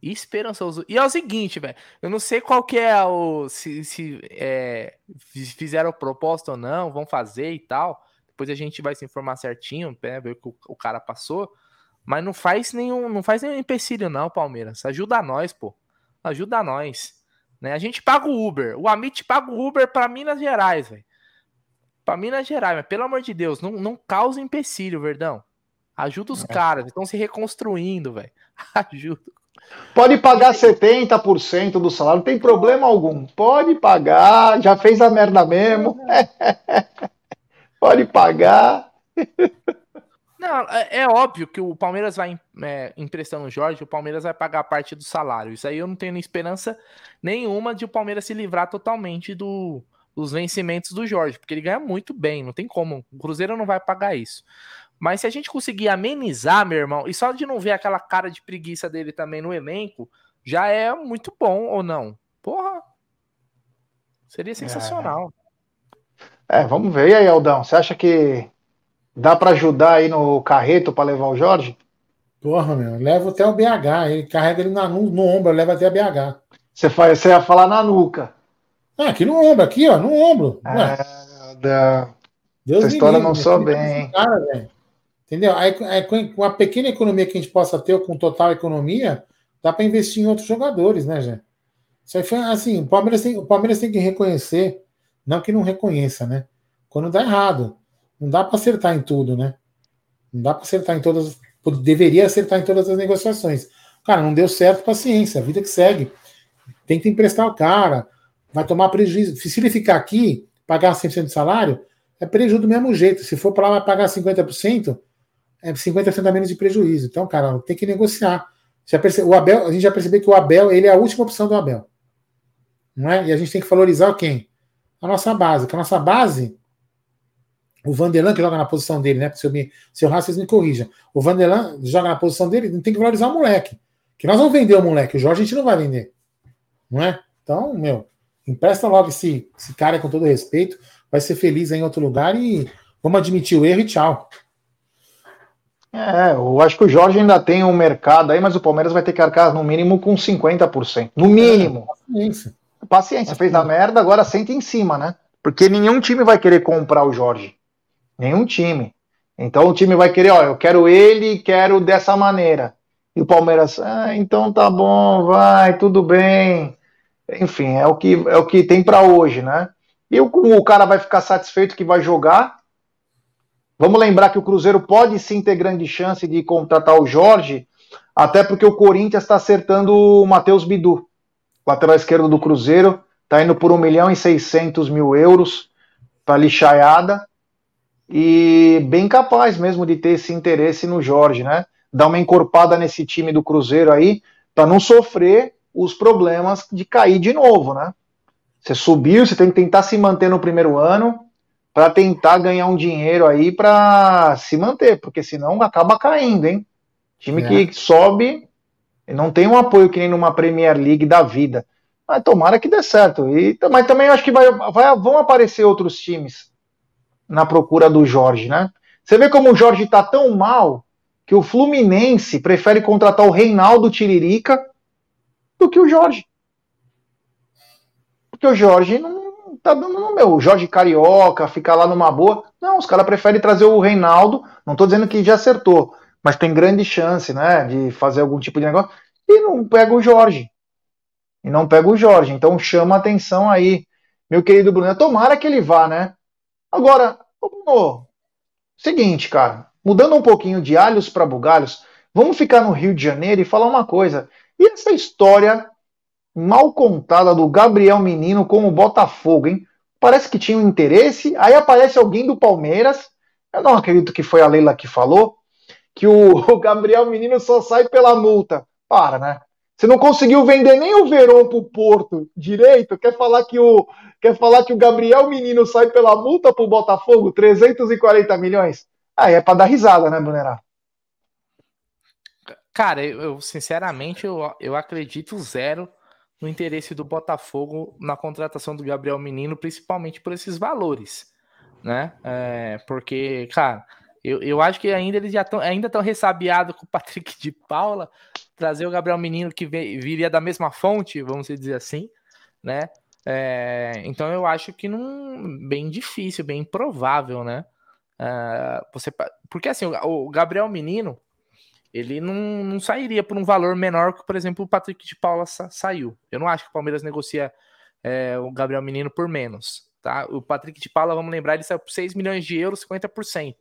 C: Esperançoso. E é o seguinte, velho. Eu não sei qual que é o. Se, se é, fizeram proposta ou não, vão fazer e tal. Depois a gente vai se informar certinho, né, ver o que o, cara passou. Mas não faz nenhum, não faz nenhum empecilho, não, Palmeiras. Ajuda nós, pô. Ajuda nós. Né? A gente paga o Uber. O Amit paga o Uber para Minas Gerais, velho. Para Minas Gerais, mas pelo amor de Deus, não, não causa empecilho, Verdão. Ajuda os é. caras, estão se reconstruindo, velho. <laughs> Ajuda.
B: Pode pagar 70% do salário, não tem problema algum. Pode pagar, já fez a merda mesmo. <laughs> Pode pagar.
C: Não, é, é, óbvio que o Palmeiras vai é, emprestando o Jorge, o Palmeiras vai pagar parte do salário. Isso aí eu não tenho esperança nenhuma de o Palmeiras se livrar totalmente do, dos vencimentos do Jorge, porque ele ganha muito bem, não tem como. O Cruzeiro não vai pagar isso. Mas se a gente conseguir amenizar, meu irmão, e só de não ver aquela cara de preguiça dele também no elenco, já é muito bom ou não? Porra! Seria sensacional.
B: É, é vamos ver. E aí, Aldão, você acha que Dá para ajudar aí no carreto para levar o Jorge?
A: Porra, meu, leva até o BH. Ele carrega ele na, no, no ombro, leva até a BH.
B: Você, faz, você ia falar na nuca.
A: Ah, aqui no ombro, aqui, ó, no ombro.
B: É, da... Deus Essa história livre, não sou bem.
A: Cara, Entendeu? Aí, aí, com a pequena economia que a gente possa ter, com total economia, dá para investir em outros jogadores, né, gente? Isso aí foi assim: o Palmeiras, tem, o Palmeiras tem que reconhecer, não que não reconheça, né? Quando dá errado. Não dá para acertar em tudo, né? Não dá para acertar em todas. Deveria acertar em todas as negociações. Cara, não deu certo, paciência, a vida que segue. Que emprestar o cara, vai tomar prejuízo. Se ele ficar aqui, pagar 100% de salário, é prejuízo do mesmo jeito. Se for para lá, pagar 50%, é 50% a menos de prejuízo. Então, cara, tem que negociar. Já percebe, o Abel, a gente já percebeu que o Abel ele é a última opção do Abel. Não é? E a gente tem que valorizar quem? A nossa base. Que a nossa base o Vanderlan, que joga na posição dele, né? Se eu, me, se eu vocês me corrijam. O Vanderlan joga na posição dele, tem que valorizar o moleque. Que nós vamos vender o moleque, o Jorge a gente não vai vender. Não é? Então, meu, empresta logo esse, esse cara com todo respeito, vai ser feliz em outro lugar e vamos admitir o erro e tchau.
B: É, eu acho que o Jorge ainda tem um mercado aí, mas o Palmeiras vai ter que arcar no mínimo com 50%. No mínimo. É, paciência. Paciência, paciência. fez a merda, agora senta em cima, né? Porque nenhum time vai querer comprar o Jorge. Nenhum time. Então o time vai querer, ó, eu quero ele, quero dessa maneira. E o Palmeiras, ah, então tá bom, vai, tudo bem. Enfim, é o que é o que tem para hoje, né? E o, o cara vai ficar satisfeito que vai jogar. Vamos lembrar que o Cruzeiro pode sim ter grande chance de contratar o Jorge, até porque o Corinthians está acertando o Matheus Bidu, lateral esquerdo do Cruzeiro, tá indo por 1 milhão e 600 mil euros para lixaiada e bem capaz mesmo de ter esse interesse no Jorge, né? Dar uma encorpada nesse time do Cruzeiro aí, para não sofrer os problemas de cair de novo, né? Você subiu, você tem que tentar se manter no primeiro ano para tentar ganhar um dinheiro aí para se manter, porque senão acaba caindo, hein? Time é. que sobe não tem um apoio que nem numa Premier League da vida. Mas tomara que dê certo. E, mas também acho que vai, vai, vão aparecer outros times na procura do Jorge, né? Você vê como o Jorge está tão mal que o Fluminense prefere contratar o Reinaldo Tiririca do que o Jorge. Porque o Jorge não tá dando no meu. O Jorge Carioca, ficar lá numa boa. Não, os caras preferem trazer o Reinaldo. Não estou dizendo que já acertou, mas tem grande chance, né, de fazer algum tipo de negócio. E não pega o Jorge. E não pega o Jorge. Então chama atenção aí, meu querido Bruno. Tomara que ele vá, né? Agora, seguinte, cara, mudando um pouquinho de alhos para bugalhos, vamos ficar no Rio de Janeiro e falar uma coisa. E essa história mal contada do Gabriel Menino com o Botafogo, hein? Parece que tinha um interesse, aí aparece alguém do Palmeiras, eu não acredito que foi a Leila que falou, que o <laughs> Gabriel Menino só sai pela multa. Para, né? Você não conseguiu vender nem o Verão pro Porto direito, quer falar que o quer falar que o Gabriel Menino sai pela multa pro Botafogo, 340 milhões? Aí é para dar risada, né, Brunerá?
C: Cara, eu, eu sinceramente eu, eu acredito zero no interesse do Botafogo na contratação do Gabriel Menino, principalmente por esses valores, né? É, porque, cara, eu, eu acho que ainda eles já estão ainda tão ressabiados com o Patrick de Paula, trazer o Gabriel Menino que viria da mesma fonte, vamos dizer assim, né? É, então eu acho que não bem difícil, bem improvável, né? É, você, porque assim, o, o Gabriel Menino ele não, não sairia por um valor menor que, por exemplo, o Patrick de Paula sa saiu. Eu não acho que o Palmeiras negocia é, o Gabriel Menino por menos. Tá? O Patrick de Paula, vamos lembrar, ele saiu por 6 milhões de euros, 50%.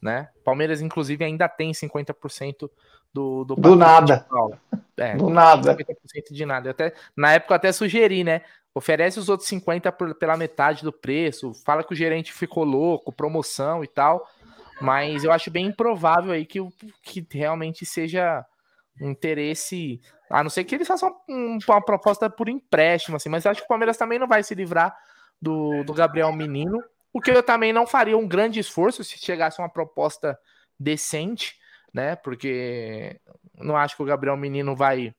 C: Né? Palmeiras, inclusive, ainda tem 50% do, do,
B: do nada.
C: É, <laughs>
B: do nada.
C: 50% de nada. Eu até, na época eu até sugeri, né? Oferece os outros 50% por, pela metade do preço, fala que o gerente ficou louco, promoção e tal. Mas eu acho bem improvável aí que, que realmente seja um interesse. A não ser que eles façam um, uma proposta por empréstimo, assim, mas acho que o Palmeiras também não vai se livrar do, do Gabriel Menino. O que eu também não faria um grande esforço se chegasse uma proposta decente, né? Porque não acho que o Gabriel Menino vai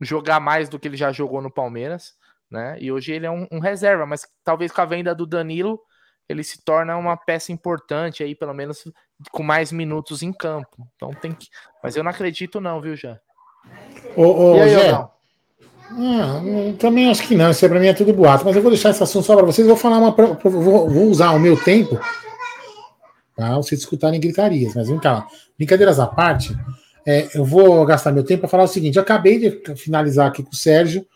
C: jogar mais do que ele já jogou no Palmeiras, né? E hoje ele é um, um reserva, mas talvez com a venda do Danilo ele se torna uma peça importante aí, pelo menos com mais minutos em campo. Então tem que. Mas eu não acredito, não, viu, já.
A: Ô, ô, e aí, Gé, ah, também acho que não, isso para mim é tudo boato, mas eu vou deixar esse assunto só para vocês. Vou falar uma. Vou, vou usar o meu tempo para vocês escutarem gritarias, mas vem cá, brincadeiras à parte, é, eu vou gastar meu tempo para falar o seguinte: eu acabei de finalizar aqui com o Sérgio,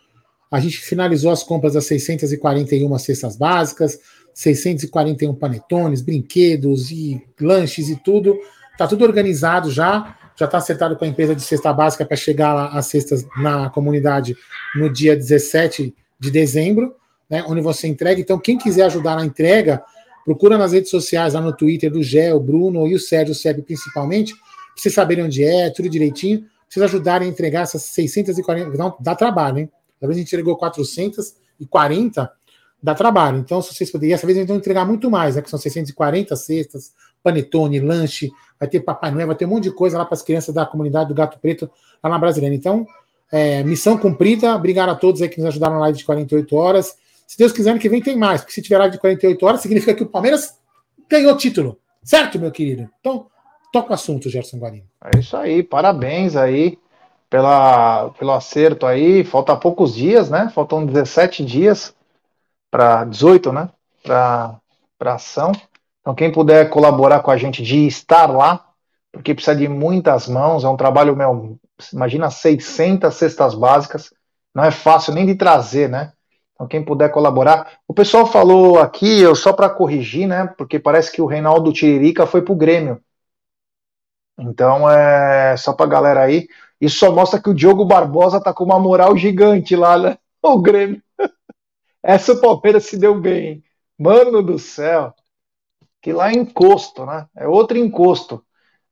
A: a gente finalizou as compras das 641 cestas básicas, 641 panetones, brinquedos e lanches e tudo. Tá tudo organizado já. Já está acertado com a empresa de cesta básica para chegar lá as cestas na comunidade no dia 17 de dezembro, né, onde você entrega. Então, quem quiser ajudar na entrega, procura nas redes sociais, lá no Twitter do Gé, o Bruno e o Sérgio, Seb principalmente, para vocês saberem onde é, tudo direitinho, para vocês ajudarem a entregar essas 640. Não, dá trabalho, hein? Talvez a gente entregou 440 dá trabalho. Então, se vocês puderem, essa vez eles vão entregar muito mais, né? Que são 640 cestas, panetone, lanche, vai ter Papai Noel, vai ter um monte de coisa lá para as crianças da comunidade do Gato Preto lá na Brasileira. Então, é, missão cumprida. Obrigado a todos aí que nos ajudaram na live de 48 horas. Se Deus quiser, ano que vem tem mais, porque se tiver live de 48 horas, significa que o Palmeiras ganhou título. Certo, meu querido? Então, toca o assunto, Gerson Guarino.
B: É isso aí, parabéns aí pela, pelo acerto aí. Falta poucos dias, né? Faltam 17 dias para 18, né? Para ação. Então, quem puder colaborar com a gente de estar lá, porque precisa de muitas mãos, é um trabalho, meu, imagina 600 cestas básicas, não é fácil nem de trazer, né? Então, quem puder colaborar. O pessoal falou aqui, eu só para corrigir, né? Porque parece que o Reinaldo Tiririca foi pro Grêmio. Então, é só pra galera aí. Isso só mostra que o Diogo Barbosa tá com uma moral gigante lá, né? <laughs> O Grêmio. Essa o Palmeiras se deu bem. Mano do céu. Que lá é encosto, né? É outro encosto.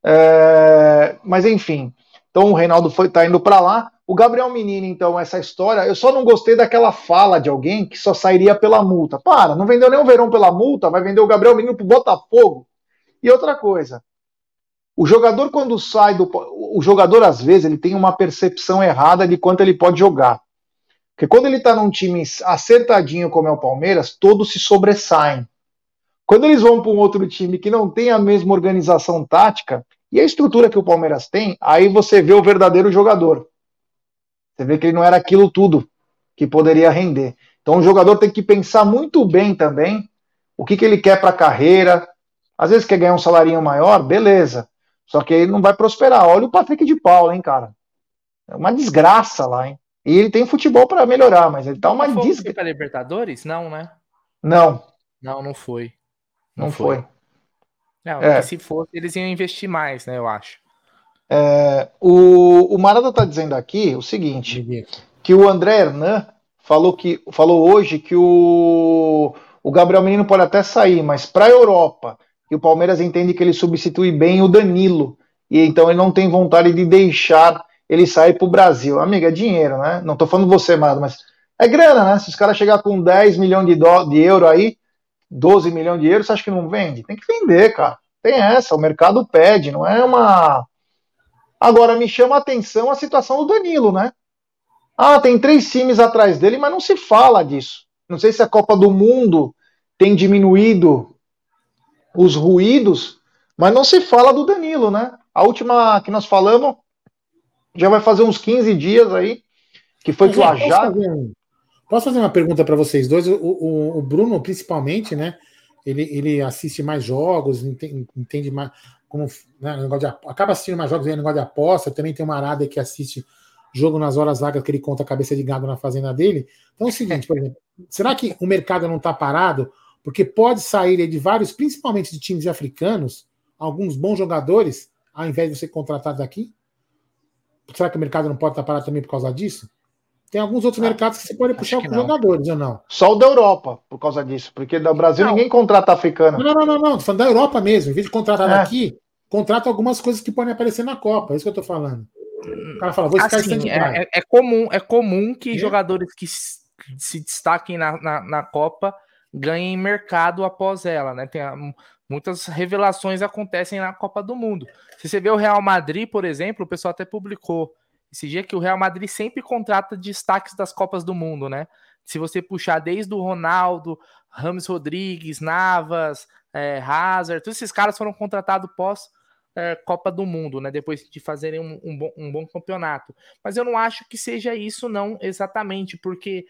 B: É... Mas enfim. Então o Reinaldo foi tá indo para lá. O Gabriel Menino, então, essa história, eu só não gostei daquela fala de alguém que só sairia pela multa. Para, não vendeu nem o Verão pela multa, vai vender o Gabriel Menino pro Botafogo. E outra coisa, o jogador quando sai do o jogador às vezes ele tem uma percepção errada de quanto ele pode jogar. Porque quando ele está num time acertadinho como é o Palmeiras, todos se sobressaem. Quando eles vão para um outro time que não tem a mesma organização tática e a estrutura que o Palmeiras tem, aí você vê o verdadeiro jogador. Você vê que ele não era aquilo tudo que poderia render. Então o jogador tem que pensar muito bem também o que, que ele quer para a carreira. Às vezes quer ganhar um salarinho maior, beleza. Só que ele não vai prosperar. Olha o Patrick de Paula, hein, cara. É uma desgraça lá, hein. E ele tem futebol para melhorar, mas ele tá uma
C: desgraça. para Libertadores? Não, né?
B: Não.
C: Não, não foi.
B: Não, não foi. foi.
C: Não, é. se fosse, eles iam investir mais, né, eu acho.
B: É, o, o Marada tá dizendo aqui o seguinte, que o André Hernan falou, que, falou hoje que o, o Gabriel Menino pode até sair, mas para a Europa, e o Palmeiras entende que ele substitui bem o Danilo, e então ele não tem vontade de deixar ele sair para o Brasil. Amiga, é dinheiro, né? Não estou falando você, Mado, mas é grana, né? Se os caras chegar com 10 milhões de, do, de euro aí, 12 milhões de euros, você acha que não vende? Tem que vender, cara. Tem essa, o mercado pede, não é uma. Agora, me chama a atenção a situação do Danilo, né? Ah, tem três times atrás dele, mas não se fala disso. Não sei se a Copa do Mundo tem diminuído os ruídos, mas não se fala do Danilo, né? A última que nós falamos já vai fazer uns 15 dias aí, que foi com a Ajax.
A: Posso fazer uma pergunta para vocês dois? O, o, o, Bruno, principalmente, né? Ele, ele assiste mais jogos, entende, entende mais como né, de, acaba assistindo mais jogos, é negócio de aposta. Também tem uma arada que assiste jogo nas horas vagas que ele conta a cabeça de gado na fazenda dele. Então é o seguinte, por exemplo, será que o mercado não está parado? Porque pode sair de vários, principalmente de times africanos, alguns bons jogadores, ao invés de ser contratado aqui? Será que o mercado não pode estar parado também por causa disso? Tem alguns outros ah, mercados que você pode puxar com jogadores, ou não?
B: Só o da Europa, por causa disso. Porque do Brasil não. ninguém contrata africano.
A: Não, não, não, não. Tô falando da Europa mesmo. Em vez de contratar é. daqui, contrata algumas coisas que podem aparecer na Copa. É isso que eu tô falando.
C: O cara fala, vou ficar assim, é, é, é, comum, é comum que é? jogadores que se destaquem na, na, na, Copa ganhem mercado após ela, né? Tem muitas revelações acontecem na Copa do Mundo. Se você vê o Real Madrid, por exemplo, o pessoal até publicou esse dia que o Real Madrid sempre contrata destaques das Copas do Mundo, né? Se você puxar desde o Ronaldo, Ramos Rodrigues, Navas, é, Hazard, todos esses caras foram contratados pós é, Copa do Mundo, né? Depois de fazerem um, um, bom, um bom campeonato. Mas eu não acho que seja isso, não, exatamente, porque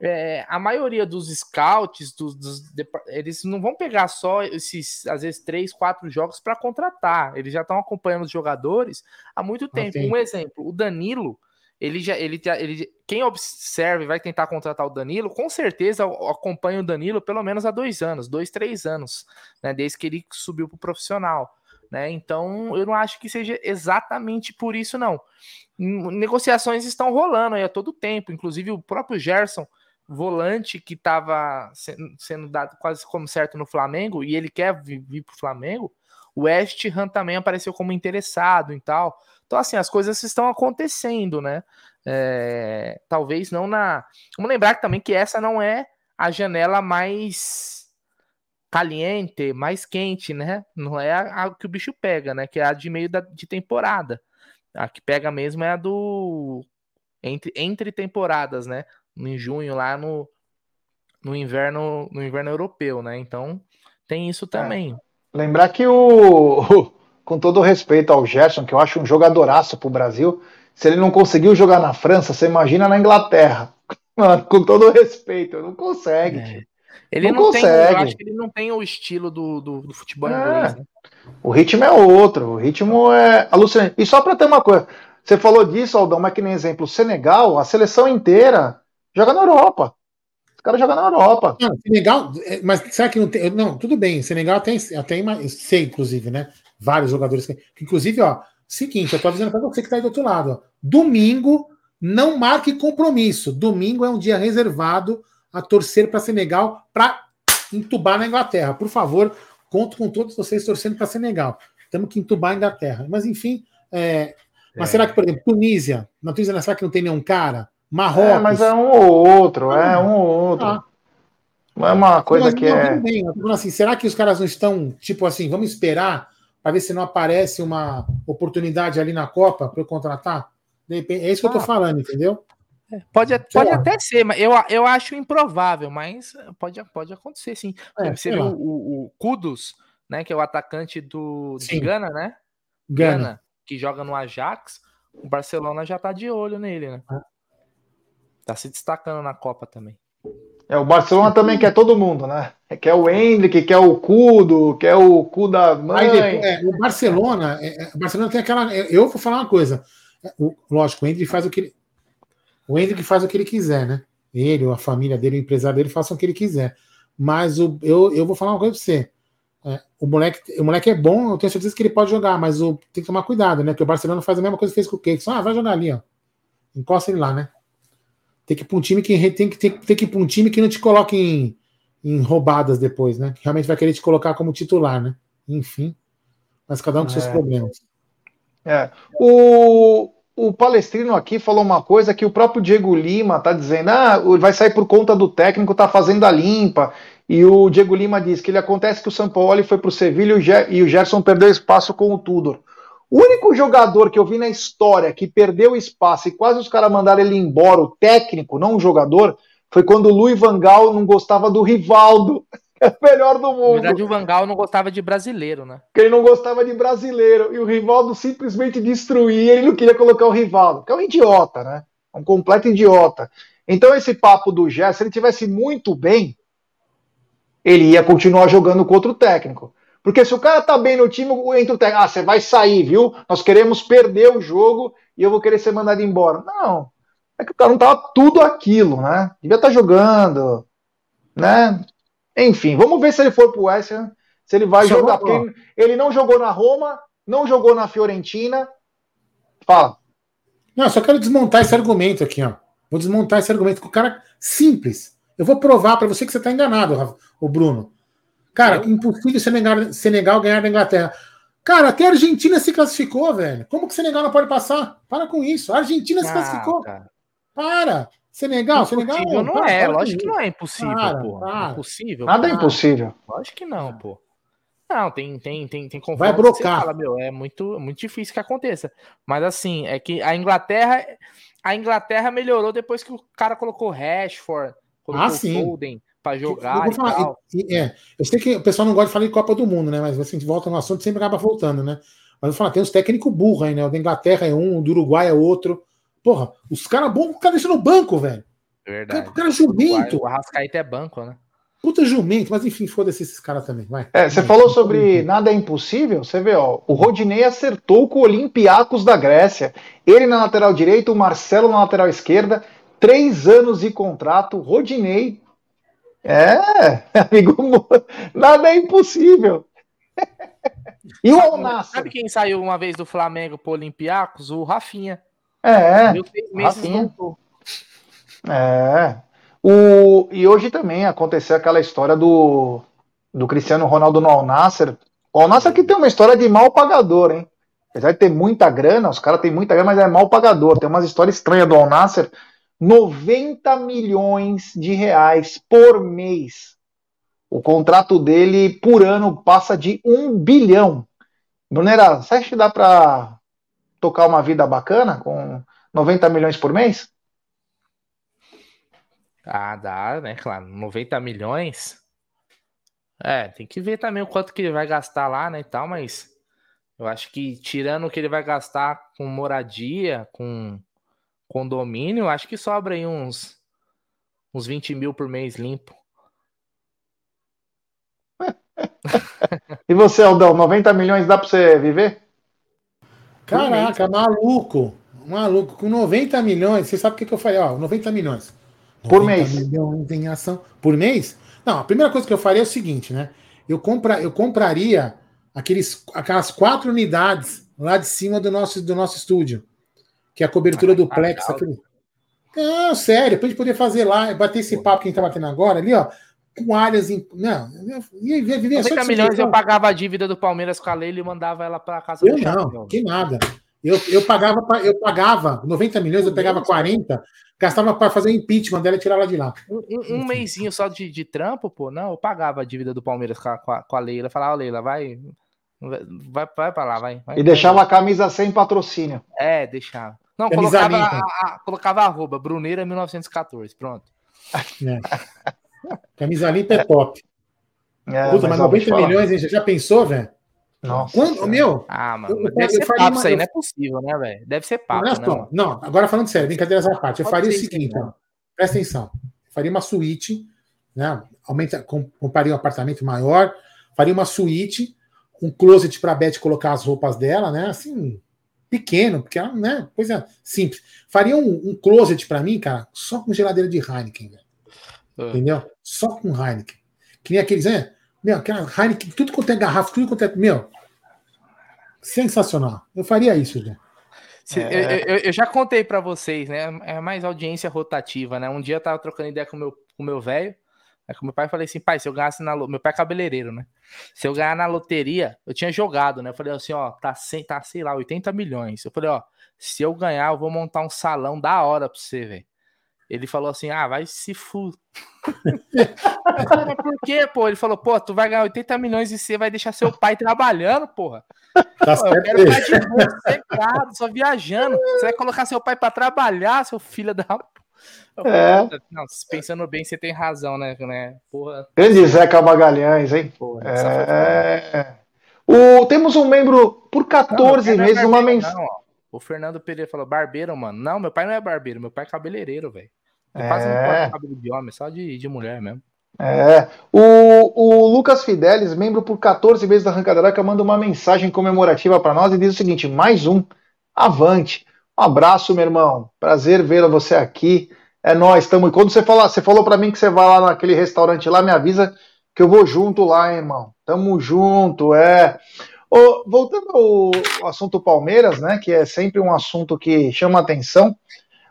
C: é, a maioria dos scouts, dos, dos, eles não vão pegar só esses, às vezes, três, quatro jogos para contratar. Eles já estão acompanhando os jogadores há muito ah, tempo. Um exemplo, o Danilo, ele já, ele, ele, quem observa e vai tentar contratar o Danilo, com certeza acompanha o Danilo pelo menos há dois anos, dois, três anos, né, desde que ele subiu para o profissional. Né? Então, eu não acho que seja exatamente por isso, não. Negociações estão rolando aí a todo tempo, inclusive o próprio Gerson volante que estava sendo dado quase como certo no Flamengo e ele quer vir para o Flamengo, o West Ham também apareceu como interessado e tal. Então, assim, as coisas estão acontecendo, né? É, talvez não na. Vamos lembrar também que essa não é a janela mais caliente, mais quente, né? Não é a, a que o bicho pega, né? Que é a de meio da, de temporada. A que pega mesmo é a do entre, entre temporadas, né? em junho lá no, no inverno no inverno europeu, né? Então tem isso é. também.
B: É. Lembrar que o com todo respeito ao Gerson, que eu acho um jogadoraço pro Brasil, se ele não conseguiu jogar na França, você imagina na Inglaterra. <laughs> Mano, com todo respeito, não consegue. É.
C: Ele não, não consegue. Tem, eu acho que ele não tem o estilo do, do, do futebol é. inglês. Né?
B: O ritmo é outro, o ritmo é alucinante. E só para ter uma coisa, você falou disso, Aldão, mas que nem exemplo, o Senegal, a seleção inteira Joga na Europa. Os caras jogam na Europa.
A: Não, Senegal, é, mas será que não tem. Não, tudo bem, Senegal tem, tem sei, inclusive, né? Vários jogadores. Que, inclusive, ó, seguinte, eu tô avisando para você que tá aí do outro lado. Ó, domingo, não marque compromisso. Domingo é um dia reservado a torcer para Senegal para entubar na Inglaterra. Por favor, conto com todos vocês torcendo para Senegal. Temos que entubar a Inglaterra. Mas enfim, é, mas é. será que, por exemplo, Tunísia, na Tunísia, será que não tem nenhum cara? Marrocos. É,
B: mas é um ou outro, é ah, um ou outro. Ah. Não é uma coisa mas, que não, é.
A: Bem, assim, será que os caras não estão, tipo assim, vamos esperar para ver se não aparece uma oportunidade ali na Copa para eu contratar? É isso que ah. eu tô ah. falando, entendeu?
C: É, pode, pode até ser, mas eu, eu acho improvável, mas pode, pode acontecer sim. É, Você viu o, o, Kudos, né? Que é o atacante do de Gana, né? Gana. Gana. que joga no Ajax. O Barcelona já tá de olho nele, né? Ah. Tá se destacando na Copa também.
B: É, o Barcelona também quer todo mundo, né? Quer o Hendrick, quer o Cudo, quer o Cu da mãe. Depois,
A: é, o Barcelona, é, é, o Barcelona tem aquela. É, eu vou falar uma coisa. O, lógico, o Hendrick faz o que ele. O Hendrick faz o que ele quiser, né? Ele, a família dele, o empresário dele, façam o que ele quiser. Mas o, eu, eu vou falar uma coisa pra você. É, o, moleque, o moleque é bom, eu tenho certeza que ele pode jogar, mas o, tem que tomar cuidado, né? Porque o Barcelona faz a mesma coisa que fez com o Keikson. Ah, vai jogar ali, ó. Encosta ele lá, né? Tem que ir para um time que tem que, tem, tem que ir um time que não te coloque em, em roubadas depois, né? Que realmente vai querer te colocar como titular, né? Enfim. Mas cada um com é. seus problemas.
B: É. O, o Palestrino aqui falou uma coisa que o próprio Diego Lima tá dizendo: ah, vai sair por conta do técnico, tá fazendo a limpa. E o Diego Lima diz que ele acontece que o São Paulo foi para o Sevilha e o Gerson perdeu espaço com o Tudor. O único jogador que eu vi na história que perdeu espaço e quase os caras mandaram ele embora, o técnico, não o jogador, foi quando o Luiz Vangal não gostava do Rivaldo. <laughs> <laughs> É o melhor do mundo. Na
C: verdade, o Vangal não gostava de brasileiro, né?
B: Porque ele não gostava de brasileiro. E o Rivaldo simplesmente destruía, ele não queria colocar o Rivaldo, que é um idiota, né? Um completo idiota. Então, esse papo do Gerson, se ele tivesse muito bem, ele ia continuar jogando contra o técnico. Porque se o cara tá bem no time, entra o técnico. Ah, você vai sair, viu? Nós queremos perder o jogo e eu vou querer ser mandado embora. Não. É que o cara não tava tudo aquilo, né? Devia estar tá jogando, né? Enfim, vamos ver se ele for pro West Ham, se ele vai Só jogar. Porque ele, não jogou na Roma, não jogou na Fiorentina. Fala.
A: Não, só quero desmontar esse argumento aqui, ó. Vou desmontar esse argumento com o cara simples. Eu vou provar para você que você está enganado, o Bruno. Cara, eu? impossível Senegal, Senegal ganhar da Inglaterra. Cara, até a Argentina se classificou, velho. Como que o Senegal não pode passar? Para com isso. A Argentina ah, se classificou. Cara. Para. Senegal, Senegal.
C: Não para, é, para lógico que não é impossível, para, pô. Para. Impossível.
B: Nada é impossível.
C: Lógico que não, pô. Não, tem, tem, tem, tem
A: Vai brocar. Fala,
C: meu, é muito, muito difícil que aconteça. Mas assim, é que a Inglaterra, a Inglaterra melhorou depois que o cara colocou Rashford, colocou
A: ah, sim.
C: Foden para jogar. Eu, falar,
A: é, eu sei que o pessoal não gosta de falar de Copa do Mundo, né? Mas assim, volta no assunto sempre acaba voltando, né? Mas eu falo, tem uns técnicos burros aí, né? O da Inglaterra é um, o do Uruguai é outro. Porra, os caras bons, o cara deixa no banco, velho.
C: Verdade.
A: O cara é jumento.
C: O Arrascaeta é banco, né?
A: Puta jumento, mas enfim, foda-se esses caras também. Vai.
B: É, você falou sobre nada é impossível. Você vê, ó, o Rodinei acertou com o Olympiacos da Grécia. Ele na lateral direita, o Marcelo na lateral esquerda. Três anos de contrato. Rodinei. É, <laughs> amigo, nada é impossível. <laughs>
C: e o Alnasser? Sabe quem saiu uma vez do Flamengo pro Olympiacos? O Rafinha.
B: É, Deu seis meses Rafinha. É, o, e hoje também aconteceu aquela história do, do Cristiano Ronaldo no Al Nasser. O Al Nasser que tem uma história de mal pagador, hein? Apesar de ter muita grana, os caras têm muita grana, mas é mal pagador. Tem umas histórias estranhas do Al Nasser. 90 milhões de reais por mês. O contrato dele por ano passa de um bilhão. Brunera, você acha que dá para tocar uma vida bacana com 90 milhões por mês?
C: Ah, dá, né? Claro, 90 milhões. É, tem que ver também o quanto que ele vai gastar lá, né, e tal, mas eu acho que tirando o que ele vai gastar com moradia, com condomínio, acho que sobra aí uns, uns 20 mil por mês limpo. <laughs>
B: e você, Aldão, 90 milhões dá pra você viver?
A: Caraca, maluco. Maluco, com 90 milhões, você sabe o que, que eu falei? Ó, 90 milhões.
B: Por mês.
A: em ação. Por mês? Não, a primeira coisa que eu faria é o seguinte, né? Eu, compra, eu compraria aqueles, aquelas quatro unidades lá de cima do nosso, do nosso estúdio. Que é a cobertura ah, do Plex. Aquele... Não, sério, pra gente poder fazer lá, bater esse papo que a gente tá batendo agora ali, ó, com áreas. Em... Não,
C: ia viver 90 milhões eu pagava a dívida do Palmeiras com a Leila e mandava ela para casa
A: eu do Não, que nada. Eu, eu, pagava, eu pagava 90 milhões, eu pegava 40, Gastava para fazer impeachment dela e tirar ela de lá.
C: Um, um, mêsinho só de, de trampo, pô, não, eu pagava a dívida do Palmeiras com a, com a, Leila. Falava, oh, Leila, vai, vai, vai para lá, vai. vai
B: e deixava a camisa sem patrocínio.
C: É, deixava. Não, colocava a, a, colocava arroba, Bruneira 1914, pronto.
A: É. <laughs> Camisa limpa é top. É, Puta, mas 90 milhões, hein? Já pensou, velho?
B: Nossa.
A: Quando, meu.
C: Ah, mano. Eu, deve eu, ser papo, isso aí não é possível, né, velho? Deve ser papo. Não,
A: né, não, agora falando sério, brincadeira essa parte. Eu faria o seguinte, então. Presta atenção. Eu faria uma suíte, né? Aumenta, compraria um apartamento maior, faria uma suíte, um closet para a Beth colocar as roupas dela, né? Assim, pequeno, porque ela, né? Coisa simples. Faria um, um closet para mim, cara, só com geladeira de Heineken, velho. Uh. Entendeu? Só com Heineken. Que nem aqueles, né? Meu, aquela Heineken, tudo quanto é garrafa, tudo quanto é. Meu, sensacional. Eu faria isso,
C: já. É... Eu, eu, eu, já contei para vocês, né? É mais audiência rotativa, né? Um dia eu tava trocando ideia com meu, o meu velho, aí com meu pai falei assim, pai, se eu ganhasse na meu pai é cabeleireiro, né? Se eu ganhar na loteria, eu tinha jogado, né? Eu falei assim, ó, tá, sem, tá sei lá, 80 milhões. Eu falei, ó, se eu ganhar, eu vou montar um salão da hora pra você, velho. Ele falou assim: ah, vai se fu. <laughs> Por quê, pô? Ele falou, pô, tu vai ganhar 80 milhões e você vai deixar seu pai trabalhando, porra. Tá pô, eu quero ficar de boa, secado, só viajando. Você vai colocar seu pai pra trabalhar, seu filho da. É. Não, pensando bem, você tem razão, né? né?
B: Porra. Grande Zeca Magalhães, hein? Porra, é... o, temos um membro por 14 não, meses, uma mensagem.
C: O Fernando Pereira falou, barbeiro, mano. Não, meu pai não é barbeiro, meu pai é cabeleireiro, velho. Eu quase não cabelo de homem, só de, de mulher mesmo.
B: É. O, o Lucas Fidelis, membro por 14 meses da Arrancadaraca, manda uma mensagem comemorativa para nós e diz o seguinte: mais um, avante. Um abraço, meu irmão. Prazer ver você aqui. É nós, estamos. Quando você falar, você falou para mim que você vai lá naquele restaurante lá, me avisa que eu vou junto lá, hein, irmão. Tamo junto, é. Voltando ao assunto Palmeiras, né, que é sempre um assunto que chama atenção.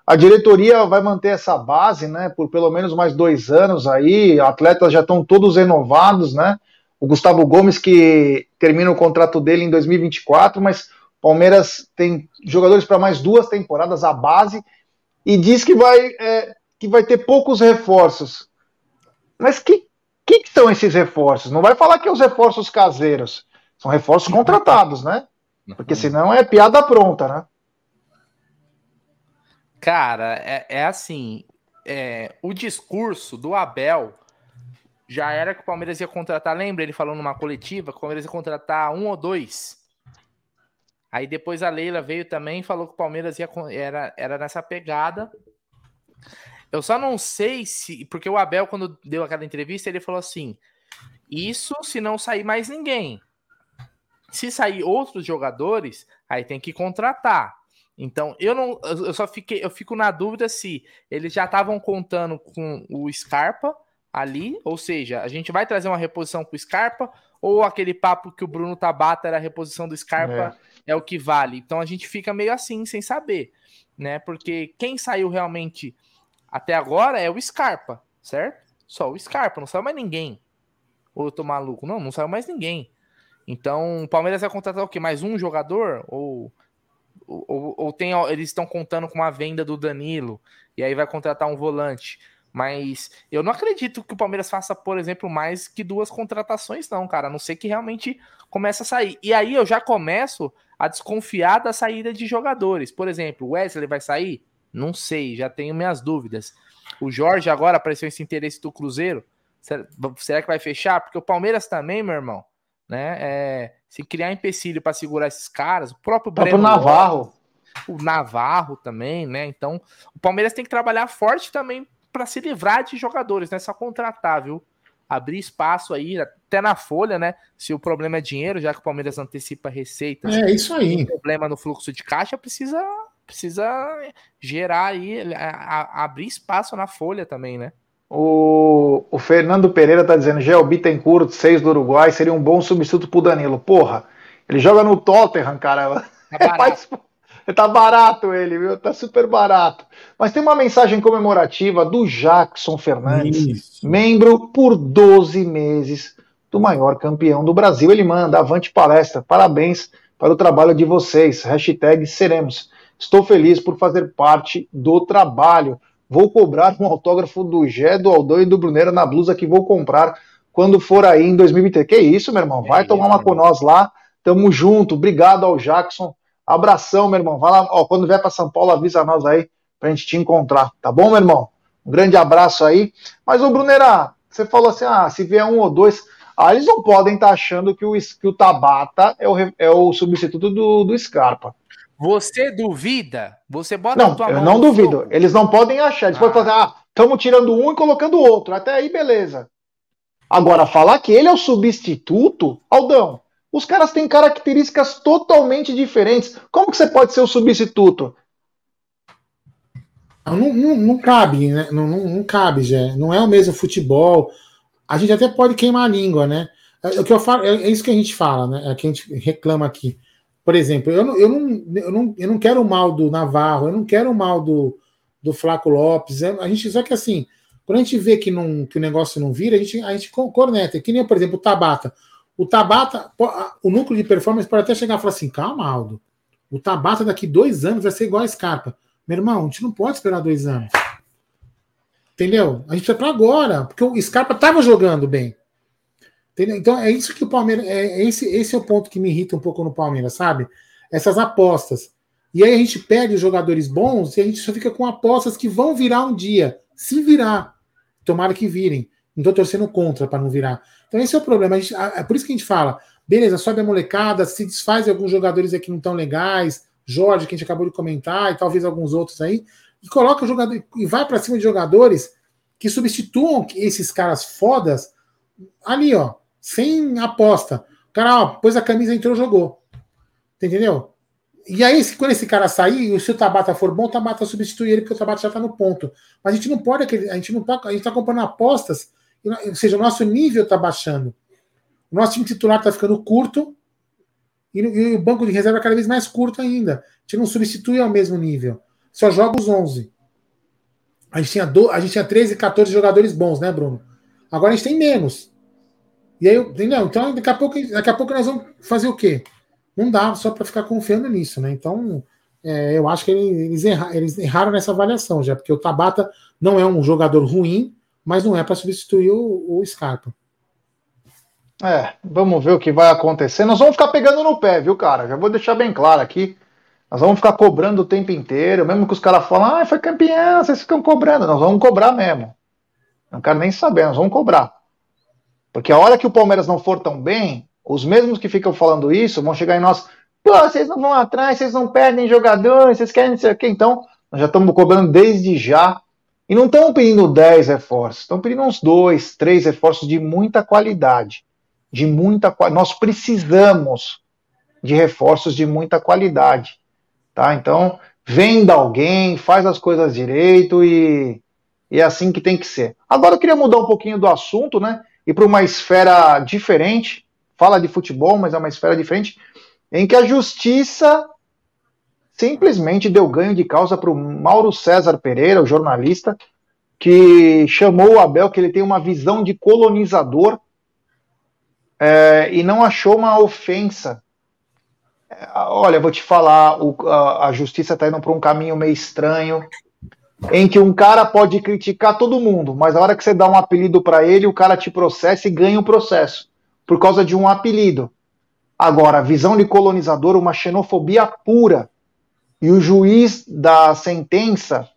B: A diretoria vai manter essa base, né, por pelo menos mais dois anos aí. Atletas já estão todos renovados, né? O Gustavo Gomes que termina o contrato dele em 2024, mas Palmeiras tem jogadores para mais duas temporadas a base e diz que vai é, que vai ter poucos reforços. Mas que que, que são esses reforços? Não vai falar que é os reforços caseiros, são reforços contratados, né? Porque senão é piada pronta, né?
C: Cara, é, é assim: é, o discurso do Abel já era que o Palmeiras ia contratar. Lembra ele falou numa coletiva que o Palmeiras ia contratar um ou dois. Aí depois a Leila veio também e falou que o Palmeiras ia, era, era nessa pegada. Eu só não sei se. Porque o Abel, quando deu aquela entrevista, ele falou assim: Isso se não sair mais ninguém. Se sair outros jogadores, aí tem que contratar. Então, eu não, eu só fiquei, eu fico na dúvida se eles já estavam contando com o Scarpa ali, ou seja, a gente vai trazer uma reposição com o Scarpa ou aquele papo que o Bruno Tabata era a reposição do Scarpa é. é o que vale. Então a gente fica meio assim, sem saber, né? Porque quem saiu realmente até agora é o Scarpa, certo? Só o Scarpa, não saiu mais ninguém. Ou eu tô maluco? Não, não saiu mais ninguém. Então, o Palmeiras vai contratar o quê? Mais um jogador? Ou ou, ou tem, eles estão contando com uma venda do Danilo e aí vai contratar um volante. Mas eu não acredito que o Palmeiras faça, por exemplo, mais que duas contratações, não, cara. A não ser que realmente comece a sair. E aí eu já começo a desconfiar da saída de jogadores. Por exemplo, o Wesley vai sair? Não sei, já tenho minhas dúvidas. O Jorge agora apareceu esse interesse do Cruzeiro. Será que vai fechar? Porque o Palmeiras também, meu irmão, né? É, se criar empecilho para segurar esses caras, o próprio
B: o Breno Navarro,
C: o Navarro também, né? Então, o Palmeiras tem que trabalhar forte também para se livrar de jogadores, né? Só contratar, viu? Abrir espaço aí, até na folha, né? Se o problema é dinheiro, já que o Palmeiras antecipa receitas.
A: É isso aí.
C: problema no fluxo de caixa precisa precisa gerar aí, a, a, abrir espaço na folha também, né?
B: O, o Fernando Pereira tá dizendo: Gel Bittencourt, 6 do Uruguai, seria um bom substituto pro Danilo. Porra, ele joga no Tottenham, cara. Tá <laughs> barato. <laughs> tá barato ele, viu? Tá super barato. Mas tem uma mensagem comemorativa do Jackson Fernandes, Isso. membro por 12 meses do maior campeão do Brasil. Ele manda: Avante palestra, parabéns para o trabalho de vocês. Hashtag seremos. Estou feliz por fazer parte do trabalho. Vou cobrar um autógrafo do Gé, do Aldão e do Brunera na blusa que vou comprar quando for aí em 2023. Que isso, meu irmão? Vai é tomar uma com nós lá. Tamo junto. Obrigado ao Jackson. Abração, meu irmão. Vai lá, ó, quando vier para São Paulo, avisa nós aí pra gente te encontrar. Tá bom, meu irmão? Um grande abraço aí. Mas, ô Brunera, você falou assim: ah, se vier um ou dois. Ah, eles não podem estar tá achando que o, que o Tabata é o, é o substituto do, do Scarpa.
C: Você duvida? Você bota
B: não, a tua mão. Eu não duvido. Fogo. Eles não podem achar. Eles ah. podem fazer, ah, estamos tirando um e colocando o outro. Até aí, beleza. Agora, falar que ele é o substituto, Aldão, os caras têm características totalmente diferentes. Como que você pode ser o substituto?
A: Não, não, não cabe, né? Não, não, não cabe, já. Não é o mesmo futebol. A gente até pode queimar a língua, né? É, o que eu falo, é, é isso que a gente fala, né? É que a gente reclama aqui. Por exemplo, eu não, eu não, eu não, eu não quero o mal do Navarro, eu não quero o mal do, do Flaco Lopes. A gente, só que assim, quando a gente vê que, não, que o negócio não vira, a gente, a gente corneta. Que nem, por exemplo, o Tabata. O Tabata, o núcleo de performance pode até chegar e falar assim: calma, Aldo. O Tabata daqui dois anos vai ser igual a Scarpa. Meu irmão, a gente não pode esperar dois anos. Entendeu? A gente precisa para agora, porque o Scarpa estava jogando bem. Entendeu? Então é isso que o Palmeiras. É, é, esse, esse é o ponto que me irrita um pouco no Palmeiras, sabe? Essas apostas. E aí a gente perde os jogadores bons e a gente só fica com apostas que vão virar um dia. Se virar. Tomara que virem. Não estou torcendo contra para não virar. Então esse é o problema. Gente, é por isso que a gente fala: beleza, sobe a molecada, se desfaz de alguns jogadores aqui não tão legais, Jorge, que a gente acabou de comentar, e talvez alguns outros aí, e coloca o jogador e vai para cima de jogadores que substituam esses caras fodas ali, ó, sem aposta. O cara, ó, pôs a camisa, entrou, jogou. Entendeu? E aí, quando esse cara sair, e se o Tabata for bom, o Tabata substitui ele, porque o Tabata já tá no ponto. Mas a gente não pode, a gente não pode, a gente tá comprando apostas, ou seja, o nosso nível tá baixando. O nosso time titular tá ficando curto, e, e o banco de reserva é cada vez mais curto ainda. A gente não substitui ao mesmo nível. Só joga os 11. A gente tinha, do, a gente tinha 13, 14 jogadores bons, né, Bruno? Agora a gente tem menos. E aí, entendeu? Então, daqui a pouco, daqui a pouco nós vamos fazer o quê? Não dá só para ficar confiando nisso, né? Então, é, eu acho que eles, erra, eles erraram nessa avaliação já, porque o Tabata não é um jogador ruim, mas não é para substituir o, o Scarpa.
B: É, vamos ver o que vai acontecer. Nós vamos ficar pegando no pé, viu, cara? Já vou deixar bem claro aqui. Nós vamos ficar cobrando o tempo inteiro, mesmo que os caras falam, ah, foi campeão, vocês ficam cobrando. Nós vamos cobrar mesmo. Não quero nem saber, nós vamos cobrar. Porque a hora que o Palmeiras não for tão bem, os mesmos que ficam falando isso vão chegar em nós, pô, vocês não vão atrás, vocês não perdem jogadores, vocês querem não sei o quê. Então, nós já estamos cobrando desde já. E não estão pedindo 10 reforços, estão pedindo uns dois, três reforços de muita qualidade de muita nós precisamos de reforços de muita qualidade, tá? Então, venda alguém, faz as coisas direito e, e é assim que tem que ser. Agora eu queria mudar um pouquinho do assunto, né? E para uma esfera diferente, fala de futebol, mas é uma esfera diferente, em que a justiça simplesmente deu ganho de causa para o Mauro César Pereira, o jornalista, que chamou o Abel que ele tem uma visão de colonizador é, e não achou uma ofensa. É, olha, vou te falar, o, a, a, justiça está indo para um caminho meio estranho, em que um cara pode criticar todo mundo, mas a hora que você dá um apelido para ele, o cara te processa e ganha o processo, por causa de um apelido. Agora, visão de colonizador, uma xenofobia pura. E o juiz da sentença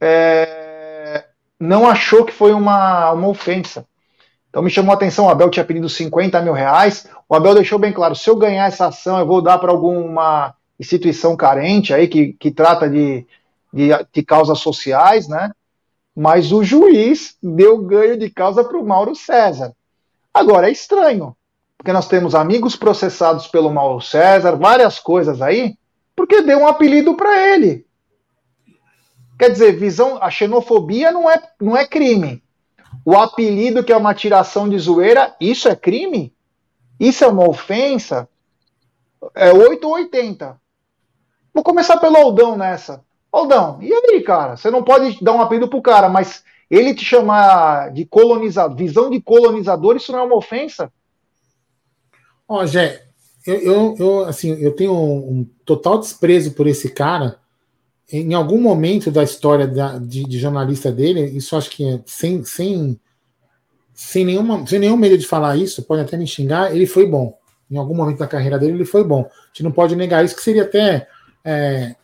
B: é, não achou que foi uma, uma ofensa. Então me chamou a atenção, o Abel tinha pedido 50 mil reais. O Abel deixou bem claro: se eu ganhar essa ação, eu vou dar para alguma instituição carente aí que, que trata de, de, de causas sociais, né? Mas o juiz deu ganho de causa para o Mauro César. Agora é estranho, porque nós temos amigos processados pelo Mauro César, várias coisas aí, porque deu um apelido para ele. Quer dizer, visão, a xenofobia não é, não é crime. O apelido, que é uma tiração de zoeira, isso é crime? Isso é uma ofensa? É 8 ou 80. Vou começar pelo Aldão nessa. Aldão, e aí, cara? Você não pode dar um apelido pro cara, mas ele te chamar de colonizador, visão de colonizador, isso não é uma ofensa?
A: Ó, Jé, eu, eu, eu, assim, eu tenho um, um total desprezo por esse cara, em algum momento da história da, de, de, jornalista dele, isso acho que é sem, sem, sem, nenhuma, sem nenhum medo de falar isso, pode até me xingar, ele foi bom. Em algum momento da carreira dele, ele foi bom. A gente não pode negar isso, que seria até. É,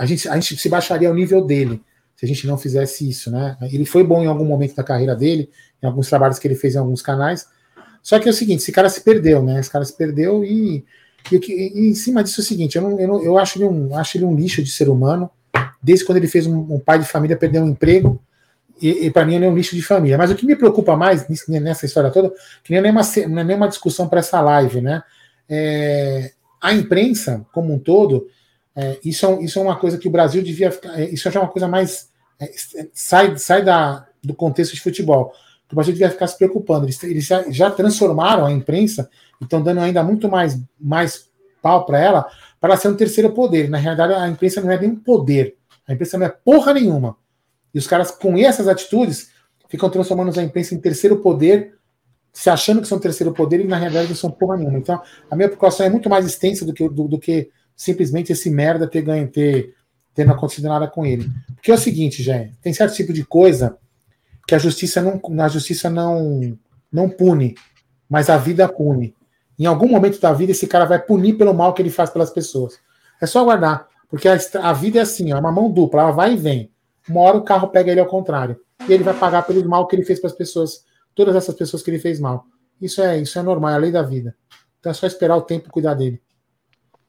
A: a, gente, a gente se baixaria o nível dele se a gente não fizesse isso, né? Ele foi bom em algum momento da carreira dele, em alguns trabalhos que ele fez em alguns canais. Só que é o seguinte, esse cara se perdeu, né? Esse cara se perdeu e e, e, em cima disso é o seguinte, eu, não, eu, não, eu acho, ele um, acho ele um lixo de ser humano, desde quando ele fez um, um pai de família perder um emprego, e, e para mim ele é um lixo de família. Mas o que me preocupa mais nessa história toda, que nem é uma, não é nem uma discussão para essa live, né? É, a imprensa, como um todo, é, isso, é, isso é uma coisa que o Brasil devia ficar. É, isso já é uma coisa mais. É, sai sai da, do contexto de futebol. O Brasil devia ficar se preocupando. Eles, eles já, já transformaram a imprensa estão dando ainda muito mais, mais pau para ela, para ser um terceiro poder. Na realidade, a imprensa não é nem um poder. A imprensa não é porra nenhuma. E os caras, com essas atitudes, ficam transformando a imprensa em terceiro poder, se achando que são terceiro poder, e na realidade não são porra nenhuma. Então, a minha preocupação é muito mais extensa do que, do, do que simplesmente esse merda ter ganho, ter tendo acontecido nada com ele. Porque é o seguinte, gente, tem certo tipo de coisa que a justiça não, na justiça não, não pune, mas a vida pune. Em algum momento da vida, esse cara vai punir pelo mal que ele faz pelas pessoas. É só aguardar, porque a, a vida é assim, ó, é uma mão dupla, ela vai e vem. Uma hora o carro pega ele ao contrário. E ele vai pagar pelo mal que ele fez para as pessoas, todas essas pessoas que ele fez mal. Isso é, isso é normal, é a lei da vida. Então é só esperar o tempo cuidar dele.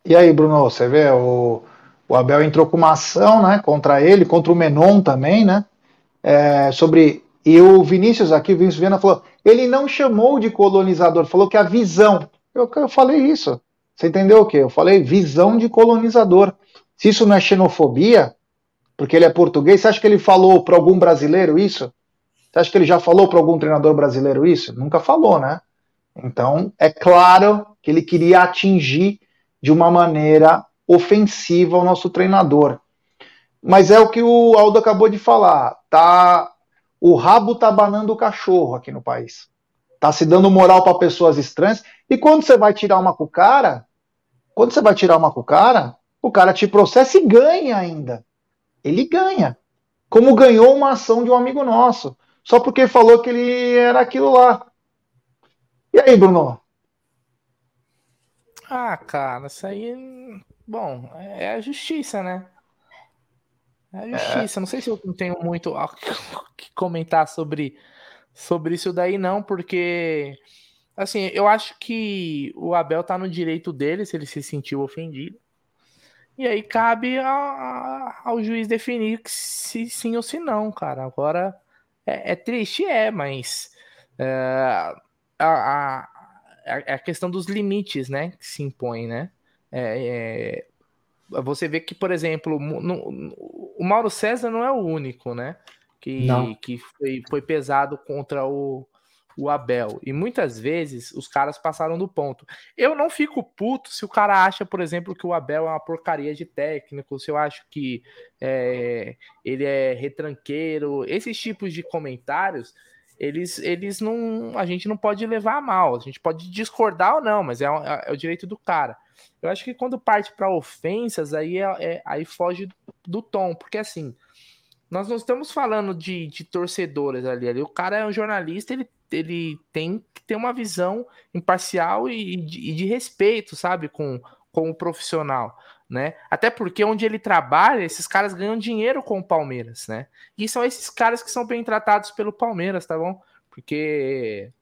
B: E aí, Bruno, você vê, o, o Abel entrou com uma ação né, contra ele, contra o Menon também, né? É, sobre. E o Vinícius aqui, o Vinícius Viana falou: ele não chamou de colonizador, falou que a visão. Eu, eu falei isso. Você entendeu o quê? Eu falei visão de colonizador. Se isso não é xenofobia, porque ele é português, você acha que ele falou para algum brasileiro isso? Você acha que ele já falou para algum treinador brasileiro isso? Nunca falou, né? Então, é claro que ele queria atingir de uma maneira ofensiva o nosso treinador. Mas é o que o Aldo acabou de falar. Tá, o rabo tá banando o cachorro aqui no país. Tá se dando moral para pessoas estranhas. E quando você vai tirar uma com o cara, quando você vai tirar uma com o cara, o cara te processa e ganha ainda. Ele ganha. Como ganhou uma ação de um amigo nosso. Só porque falou que ele era aquilo lá. E aí, Bruno?
C: Ah, cara, isso aí. Bom, é a justiça, né? É a justiça. É. Não sei se eu tenho muito o <laughs> que comentar sobre, sobre isso daí, não, porque. Assim, eu acho que o Abel tá no direito dele se ele se sentiu ofendido. E aí cabe a, a, ao juiz definir se sim ou se não, cara. Agora é, é triste, é, mas é, a, é a questão dos limites, né, que se impõe, né? É, é, você vê que, por exemplo, no, o Mauro César não é o único, né? Que, que foi, foi pesado contra o, o Abel. E muitas vezes os caras passaram do ponto. Eu não fico puto se o cara acha, por exemplo, que o Abel é uma porcaria de técnico, se eu acho que é, ele é retranqueiro. Esses tipos de comentários eles, eles não. A gente não pode levar a mal, a gente pode discordar ou não, mas é, é, é o direito do cara. Eu acho que quando parte para ofensas, aí, é, é, aí foge do tom, porque assim, nós não estamos falando de, de torcedores ali, ali. O cara é um jornalista, ele, ele tem que ter uma visão imparcial e de, e de respeito, sabe, com, com o profissional né? Até porque onde ele trabalha, esses caras ganham dinheiro com o Palmeiras, né? E são esses caras que são bem tratados pelo Palmeiras, tá bom? Porque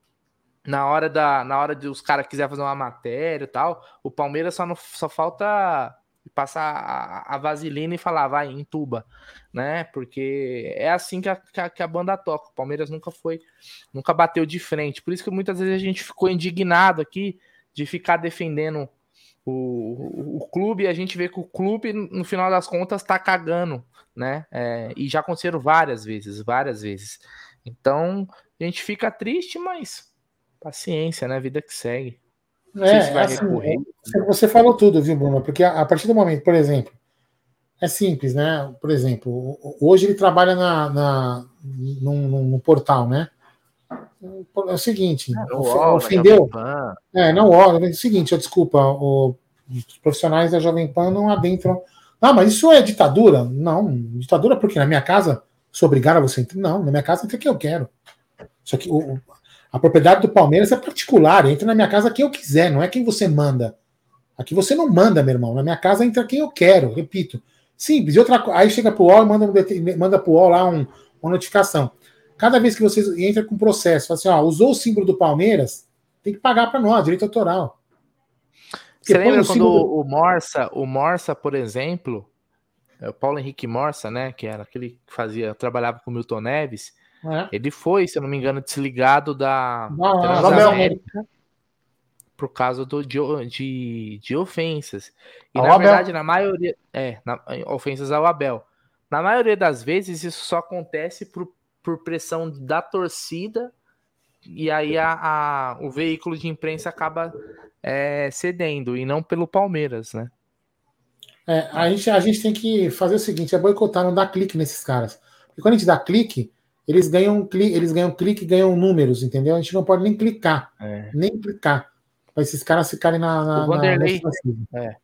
C: na hora da na hora de os caras quiser fazer uma matéria e tal, o Palmeiras só não, só falta passar a, a vaselina e falar vai entuba, né? Porque é assim que a, que a, banda toca. O Palmeiras nunca foi, nunca bateu de frente. Por isso que muitas vezes a gente ficou indignado aqui de ficar defendendo o, o, clube, a gente vê que o clube, no final das contas, tá cagando, né? É, e já aconteceram várias vezes, várias vezes. Então, a gente fica triste, mas paciência, né? Vida que segue.
A: É, se assim, é, você falou tudo, viu, Bruno? Porque a, a, partir do momento, por exemplo, é simples, né? Por exemplo, hoje ele trabalha na, na, num, num portal, né? É o seguinte, é, ofendeu. É, não, ó, é o seguinte, desculpa, o, os profissionais da Jovem Pan não adentram. Ah, mas isso é ditadura? Não, ditadura porque na minha casa sou obrigado a você entrar. Não, na minha casa entra quem eu quero. Só que o, a propriedade do Palmeiras é particular, entra na minha casa quem eu quiser, não é quem você manda. Aqui você não manda, meu irmão. Na minha casa entra quem eu quero, repito. Simples. E outra, aí chega pro UOL e manda, manda pro UOL lá um, uma notificação. Cada vez que você entra com processo, fala assim, ó, usou o símbolo do Palmeiras, tem que pagar para nós, direito autoral.
C: Você lembra quando símbolo... o Morsa, o Morsa, por exemplo, é o Paulo Henrique Morsa, né, que era aquele que fazia, trabalhava com o Milton Neves, é. ele foi, se eu não me engano, desligado da Transamérica por causa do, de, de, de ofensas. E ao na Abel. verdade, na maioria, é, na, ofensas ao Abel. Na maioria das vezes, isso só acontece por por pressão da torcida, e aí a, a o veículo de imprensa acaba é, cedendo, e não pelo Palmeiras, né?
A: É, a, gente, a gente tem que fazer o seguinte: é boicotar, não dar clique nesses caras. Porque quando a gente dá clique, eles ganham clique, eles ganham clique e ganham números, entendeu? A gente não pode nem clicar, é. nem clicar, para esses caras ficarem na. na,
C: o Vanderlei, na, é.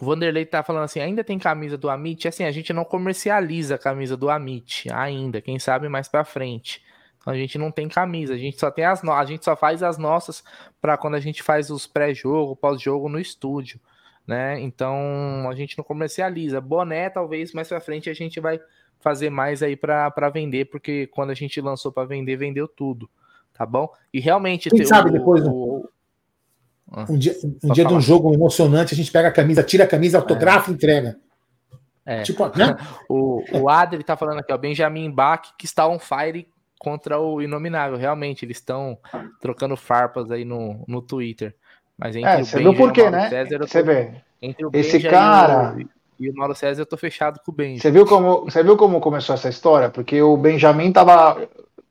C: O Vanderlei tá falando assim, ainda tem camisa do Amit? Assim, a gente não comercializa a camisa do Amit ainda, quem sabe mais para frente. Então a gente não tem camisa, a gente só tem as no... a gente só faz as nossas para quando a gente faz os pré-jogo, pós-jogo no estúdio, né? Então a gente não comercializa. Boné talvez mais para frente a gente vai fazer mais aí para vender, porque quando a gente lançou para vender, vendeu tudo, tá bom? E realmente
A: quem sabe o, depois o, ah. Um dia, um dia de um jogo emocionante, a gente pega a camisa, tira a camisa, autografa e entrega.
C: É. Tipo, né? <laughs> o, o Adri tá falando aqui, ó, Benjamin Bach, que está on fire contra o Inominável. Realmente, eles estão trocando farpas aí no, no Twitter. Mas
B: entre é, o você viu por quê, né? César, você tô, vê. Entre o Esse Benja cara.
C: E o, e o Mauro César, eu tô fechado com o Benja.
B: Você viu como, você viu como começou essa história? Porque o Benjamin tava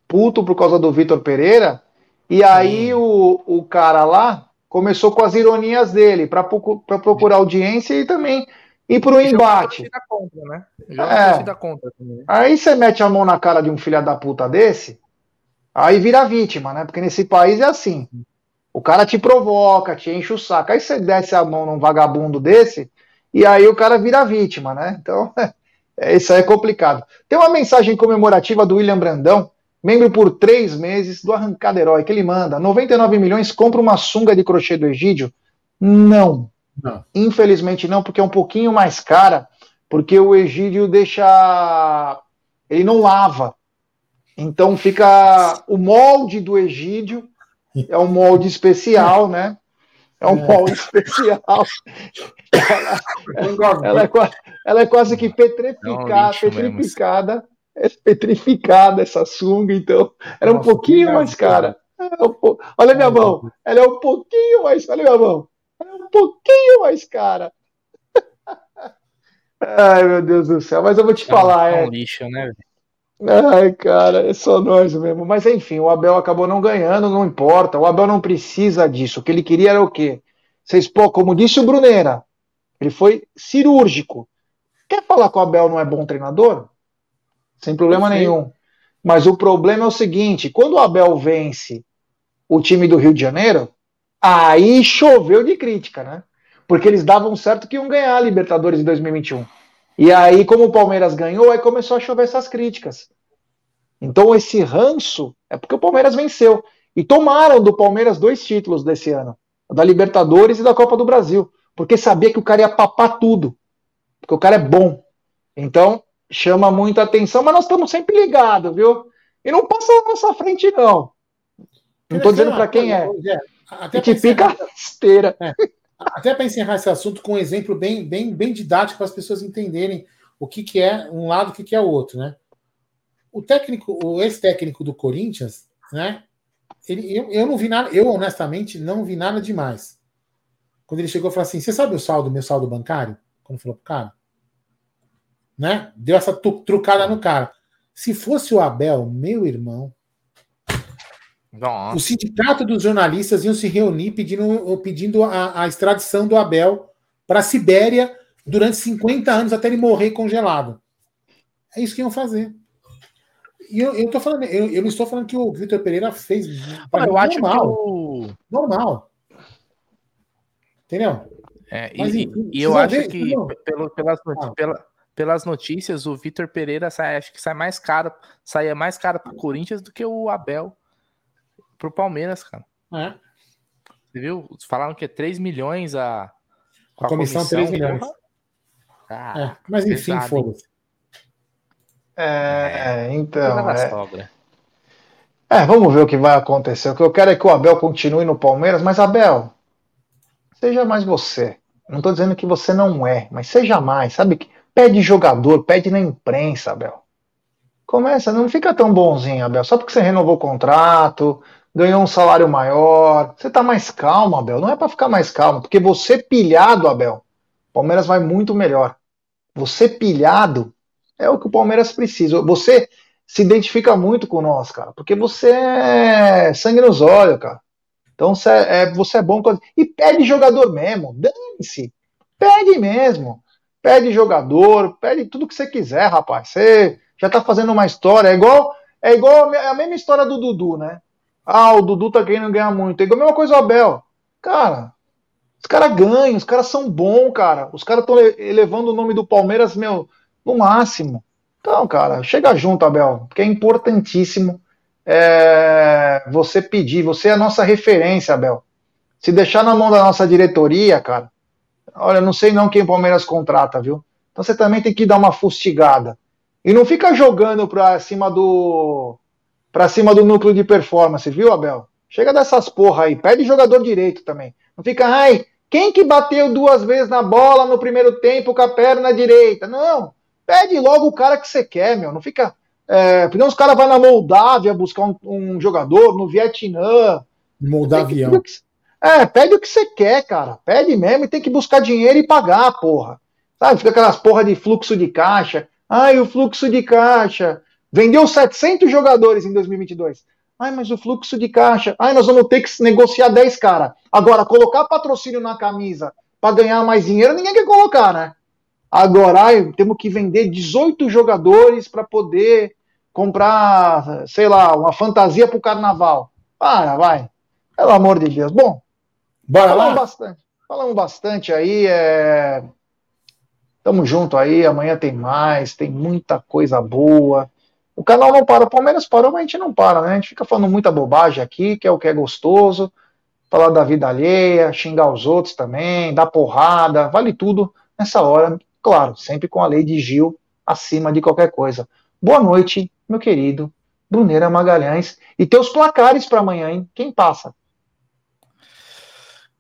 B: puto por causa do Vitor Pereira. E aí o, o cara lá começou com as ironias dele para procurar audiência e também ir para o embate. Contra, né? É. Contra. Aí você mete a mão na cara de um filho da puta desse, aí vira vítima, né? Porque nesse país é assim. O cara te provoca, te enche o saco. Aí você desce a mão num vagabundo desse, e aí o cara vira vítima, né? Então, <laughs> é, isso aí é complicado. Tem uma mensagem comemorativa do William Brandão, membro por três meses do Arrancada Herói, que ele manda 99 milhões, compra uma sunga de crochê do Egídio? Não. não. Infelizmente não, porque é um pouquinho mais cara, porque o Egídio deixa. Ele não lava. Então fica. O molde do Egídio é um molde especial, né? É um é. molde especial. Ela, <laughs> ela, é, ela, é, quase que petrificada, é um petrificada é petrificada essa sunga, então era Nossa, um pouquinho mais cara. É um po... Olha minha mão, ela é um pouquinho mais. Olha minha mão, ela é um pouquinho mais cara. <laughs> Ai, meu Deus do céu, mas eu vou te é falar. É um
C: lixo, né?
B: Ai, cara, é só nós mesmo. Mas enfim, o Abel acabou não ganhando, não importa. O Abel não precisa disso. O que ele queria era o quê? Vocês, pô, como disse o Brunera, ele foi cirúrgico. Quer falar que o Abel não é bom treinador? Sem problema nenhum. Mas o problema é o seguinte: quando o Abel vence o time do Rio de Janeiro, aí choveu de crítica, né? Porque eles davam certo que iam ganhar a Libertadores em 2021. E aí, como o Palmeiras ganhou, aí começou a chover essas críticas. Então, esse ranço é porque o Palmeiras venceu. E tomaram do Palmeiras dois títulos desse ano: da Libertadores e da Copa do Brasil. Porque sabia que o cara ia papar tudo. Porque o cara é bom. Então, chama muita atenção, mas nós estamos sempre ligados, viu? E não passa na nossa frente, não. Não estou dizendo para quem é. Até que fica esteira.
A: É. Até para encerrar esse assunto com um exemplo bem, bem, bem didático para as pessoas entenderem o que, que é um lado e o que, que é o outro, né? O técnico, o ex-técnico do Corinthians, né? Ele, eu, eu não vi nada, eu honestamente não vi nada demais. Quando ele chegou e falou assim: Você sabe o saldo, meu saldo bancário? Quando falou pro cara né? Deu essa trucada no cara. Se fosse o Abel, meu irmão, Nossa. o sindicato dos jornalistas iam se reunir pedindo, pedindo a, a extradição do Abel para a Sibéria durante 50 anos até ele morrer congelado. É isso que iam fazer. E eu, eu tô falando, eu, eu não estou falando que o Vitor Pereira fez.
C: Ah, eu acho normal. O...
A: Normal. Entendeu?
C: É, Mas, e, e eu acho ver, que, pelo, pelas, ah. pela, pelas notícias, o Vitor Pereira sai, acho que sai mais caro, saia mais caro pro Corinthians do que o Abel pro Palmeiras, cara. É. Você viu? Falaram que é 3 milhões a,
A: a, a comissão, 3 milhões. Ah, é, mas enfim, foda-se.
B: É, é, então. É... é, vamos ver o que vai acontecer. O que eu quero é que o Abel continue no Palmeiras, mas Abel, seja mais você. Não estou dizendo que você não é, mas seja mais. Sabe que Pede jogador, pede na imprensa, Abel. Começa, não fica tão bonzinho, Abel. Só porque você renovou o contrato, ganhou um salário maior. Você tá mais calmo, Abel. Não é para ficar mais calmo, porque você pilhado, Abel, Palmeiras vai muito melhor. Você pilhado é o que o Palmeiras precisa. Você se identifica muito com nós, cara, porque você é sangue nos olhos, cara. Então você é, você é bom. E pede jogador mesmo, dane-se. Pede mesmo. Pede jogador, pede tudo que você quiser, rapaz. Você já tá fazendo uma história. É igual, é igual a mesma história do Dudu, né? Ah, o Dudu tá querendo ganhar muito. É igual a mesma coisa o Abel. Cara, Os caras ganham, os caras são bons, cara. Os caras estão elevando o nome do Palmeiras, meu, no máximo. Então, cara, chega junto, Abel, porque é importantíssimo é, você pedir. Você é a nossa referência, Abel. Se deixar na mão da nossa diretoria, cara, olha, não sei não quem o Palmeiras contrata, viu? Então você também tem que dar uma fustigada. E não fica jogando pra cima do. para cima do núcleo de performance, viu, Abel? Chega dessas porra aí, pede jogador direito também. Não fica, ai, quem que bateu duas vezes na bola no primeiro tempo com a perna direita? Não. Pede logo o cara que você quer, meu. Não fica. É, porque os caras vão na Moldávia buscar um, um, jogador, no Vietnã.
A: Moldavião.
B: É, pede o que você quer, cara. Pede mesmo e tem que buscar dinheiro e pagar, porra. Sabe? Fica aquelas porra de fluxo de caixa. Ai, o fluxo de caixa. Vendeu 700 jogadores em 2022. Ai, mas o fluxo de caixa. Ai, nós vamos ter que negociar 10 cara. Agora, colocar patrocínio na camisa para ganhar mais dinheiro, ninguém quer colocar, né? Agora, ai, temos que vender 18 jogadores para poder comprar, sei lá, uma fantasia para o carnaval. Para, vai. Pelo amor de Deus. Bom, Bora falamos lá? bastante. Falamos bastante aí. É... Tamo junto aí. Amanhã tem mais. Tem muita coisa boa. O canal não para. O Palmeiras parou, mas a gente não para, né? A gente fica falando muita bobagem aqui, que é o que é gostoso. Falar da vida alheia, xingar os outros também, dar porrada. Vale tudo nessa hora. Claro, sempre com a lei de Gil acima de qualquer coisa. Boa noite, meu querido Bruneira Magalhães. E teus placares para amanhã, hein? Quem passa?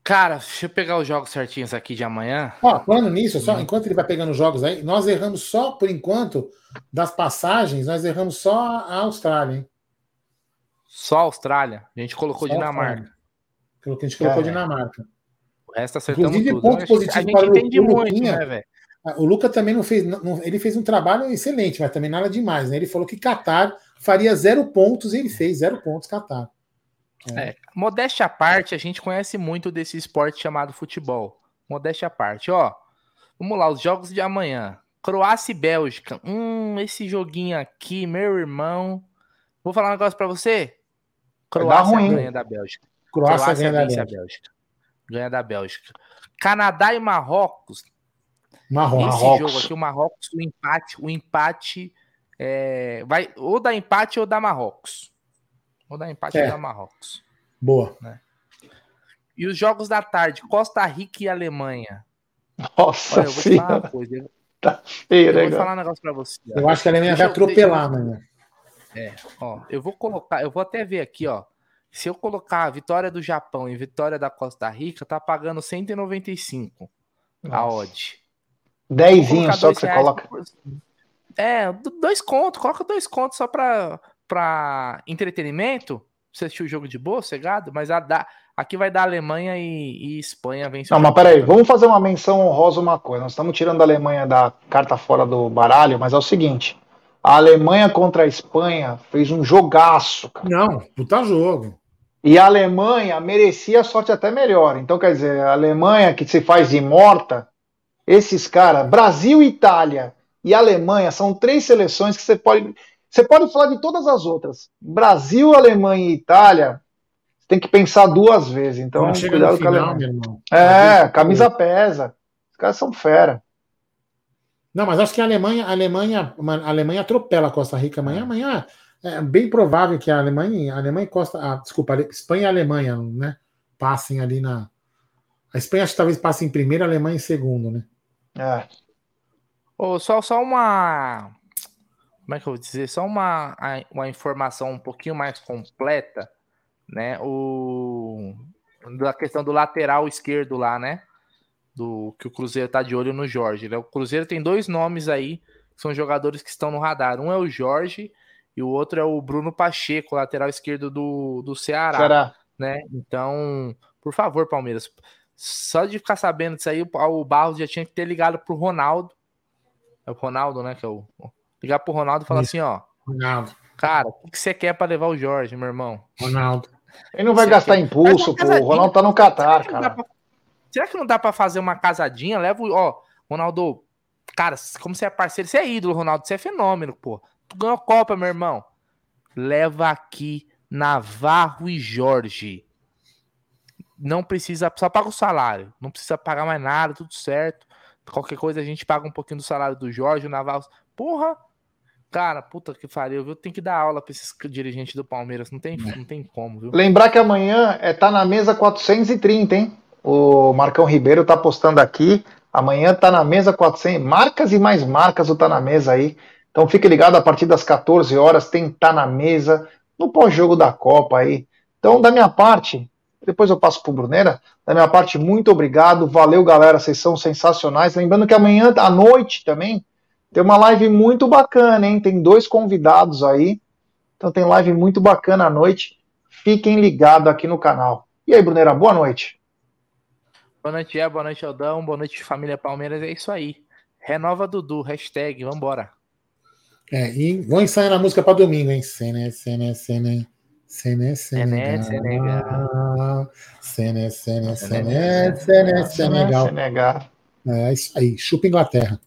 C: Cara, deixa eu pegar os jogos certinhos aqui de amanhã.
A: Ó, falando nisso, só, enquanto ele vai pegando os jogos aí, nós erramos só, por enquanto, das passagens, nós erramos só a Austrália, hein?
C: Só a Austrália? A gente colocou só Dinamarca.
A: A gente colocou é. Dinamarca.
C: O resto acertamos
A: Inclusive,
C: tudo.
A: ponto positivo
C: a gente para entende o muito, Luquinha, né, velho?
A: O Luca também não fez. Não, ele fez um trabalho excelente, mas também nada demais, né? Ele falou que Qatar faria zero pontos e ele fez zero pontos Qatar.
C: É. É, modéstia à parte, a gente conhece muito desse esporte chamado futebol. Modéstia à parte, ó. Vamos lá, os jogos de amanhã. Croácia e Bélgica. Hum, esse joguinho aqui, meu irmão. Vou falar um negócio pra você.
B: Croácia
C: ganha da Bélgica.
A: Croácia, Croácia ganha da
C: Bélgica. Ganha da Bélgica. Canadá e Marrocos.
A: Marrocos.
C: Esse jogo aqui, o Marrocos, o empate, o empate é, vai ou dar empate ou dar Marrocos. Vou dar empate é. da Marrocos.
A: Boa.
C: Né? E os jogos da tarde, Costa Rica e Alemanha.
B: Nossa Olha, eu vou te falar uma coisa. Tá
C: feio, eu né, vou falar um negócio pra você.
A: Ó. Eu acho que a Alemanha vai atropelar amanhã.
C: É, ó, eu vou colocar, eu vou até ver aqui, ó. Se eu colocar a vitória do Japão e vitória da Costa Rica, tá pagando 195 Nossa. a odd.
B: Dezinho só que você coloca. Por...
C: É, dois contos, coloca dois contos só pra para entretenimento, você assistiu o jogo de boa, cegado, mas a da, aqui vai dar Alemanha e, e Espanha vence.
B: Não, mas peraí, vamos fazer uma menção honrosa uma coisa. Nós estamos tirando a Alemanha da carta fora do baralho, mas é o seguinte: a Alemanha contra a Espanha fez um jogaço.
A: Cara. Não, puta jogo.
B: E a Alemanha merecia a sorte até melhor. Então, quer dizer, a Alemanha que se faz de morta, esses caras, Brasil e Itália e Alemanha são três seleções que você pode você pode falar de todas as outras. Brasil, Alemanha e Itália, você tem que pensar duas vezes. Então, cuidado com a Alemanha. É, camisa pesa. Os caras são fera.
A: Não, mas acho que a Alemanha, a Alemanha, a Alemanha atropela a Costa Rica amanhã. Amanhã é bem provável que a Alemanha, a Alemanha e Costa, ah, desculpa, Espanha e Alemanha, né? Passem ali na. A Espanha acho que talvez passe em primeiro, a Alemanha em segundo, né?
B: É.
C: Oh, só, só uma como é que eu vou dizer? Só uma, uma informação um pouquinho mais completa, né? O da questão do lateral esquerdo lá, né? Do que o Cruzeiro tá de olho no Jorge. Né? O Cruzeiro tem dois nomes aí, que são jogadores que estão no radar. Um é o Jorge e o outro é o Bruno Pacheco, lateral esquerdo do, do Ceará, Ceará. né? Então, por favor, Palmeiras, só de ficar sabendo disso aí, o Barros já tinha que ter ligado pro Ronaldo. É o Ronaldo, né? Que é o, ligar pro Ronaldo e falar Isso. assim, ó.
A: Ronaldo.
C: Cara, o que você quer para levar o Jorge, meu irmão?
A: Ronaldo.
B: Ele não vai gastar quer... impulso, pô. O Ronaldo tá no Catar, cara.
C: Pra... Será que não dá para fazer uma casadinha? Leva o. Ó, Ronaldo, cara, como você é parceiro, você é ídolo, Ronaldo, você é fenômeno, pô. Tu ganhou Copa, meu irmão. Leva aqui Navarro e Jorge. não precisa, só paga o salário, não precisa pagar mais nada, tudo certo. Qualquer coisa a gente paga um pouquinho do salário do Jorge, o Naval. Porra, cara, puta que pariu, viu? Tem que dar aula pra esses dirigentes do Palmeiras, não tem, não tem como, viu?
B: Lembrar que amanhã é tá na mesa 430, hein? O Marcão Ribeiro tá postando aqui. Amanhã tá na mesa 400, marcas e mais marcas o tá na mesa aí. Então fique ligado a partir das 14 horas tem tá na mesa no pós-jogo da Copa aí. Então da minha parte, depois eu passo pro Brunera. Da minha parte, muito obrigado. Valeu, galera. Vocês são sensacionais. Lembrando que amanhã à noite também tem uma live muito bacana, hein? Tem dois convidados aí. Então tem live muito bacana à noite. Fiquem ligados aqui no canal. E aí, Brunera, boa noite.
C: Boa noite, é, boa noite, Aldão, boa noite, família Palmeiras, é isso aí. Renova Dudu, hashtag, vambora.
A: É, e vou ensaiar a música para domingo, hein? Sene, sene, sene. Sene, Senegal. Sene, Sene, Sene, Sene, Senegal. Senegal. É isso aí, chupa Inglaterra.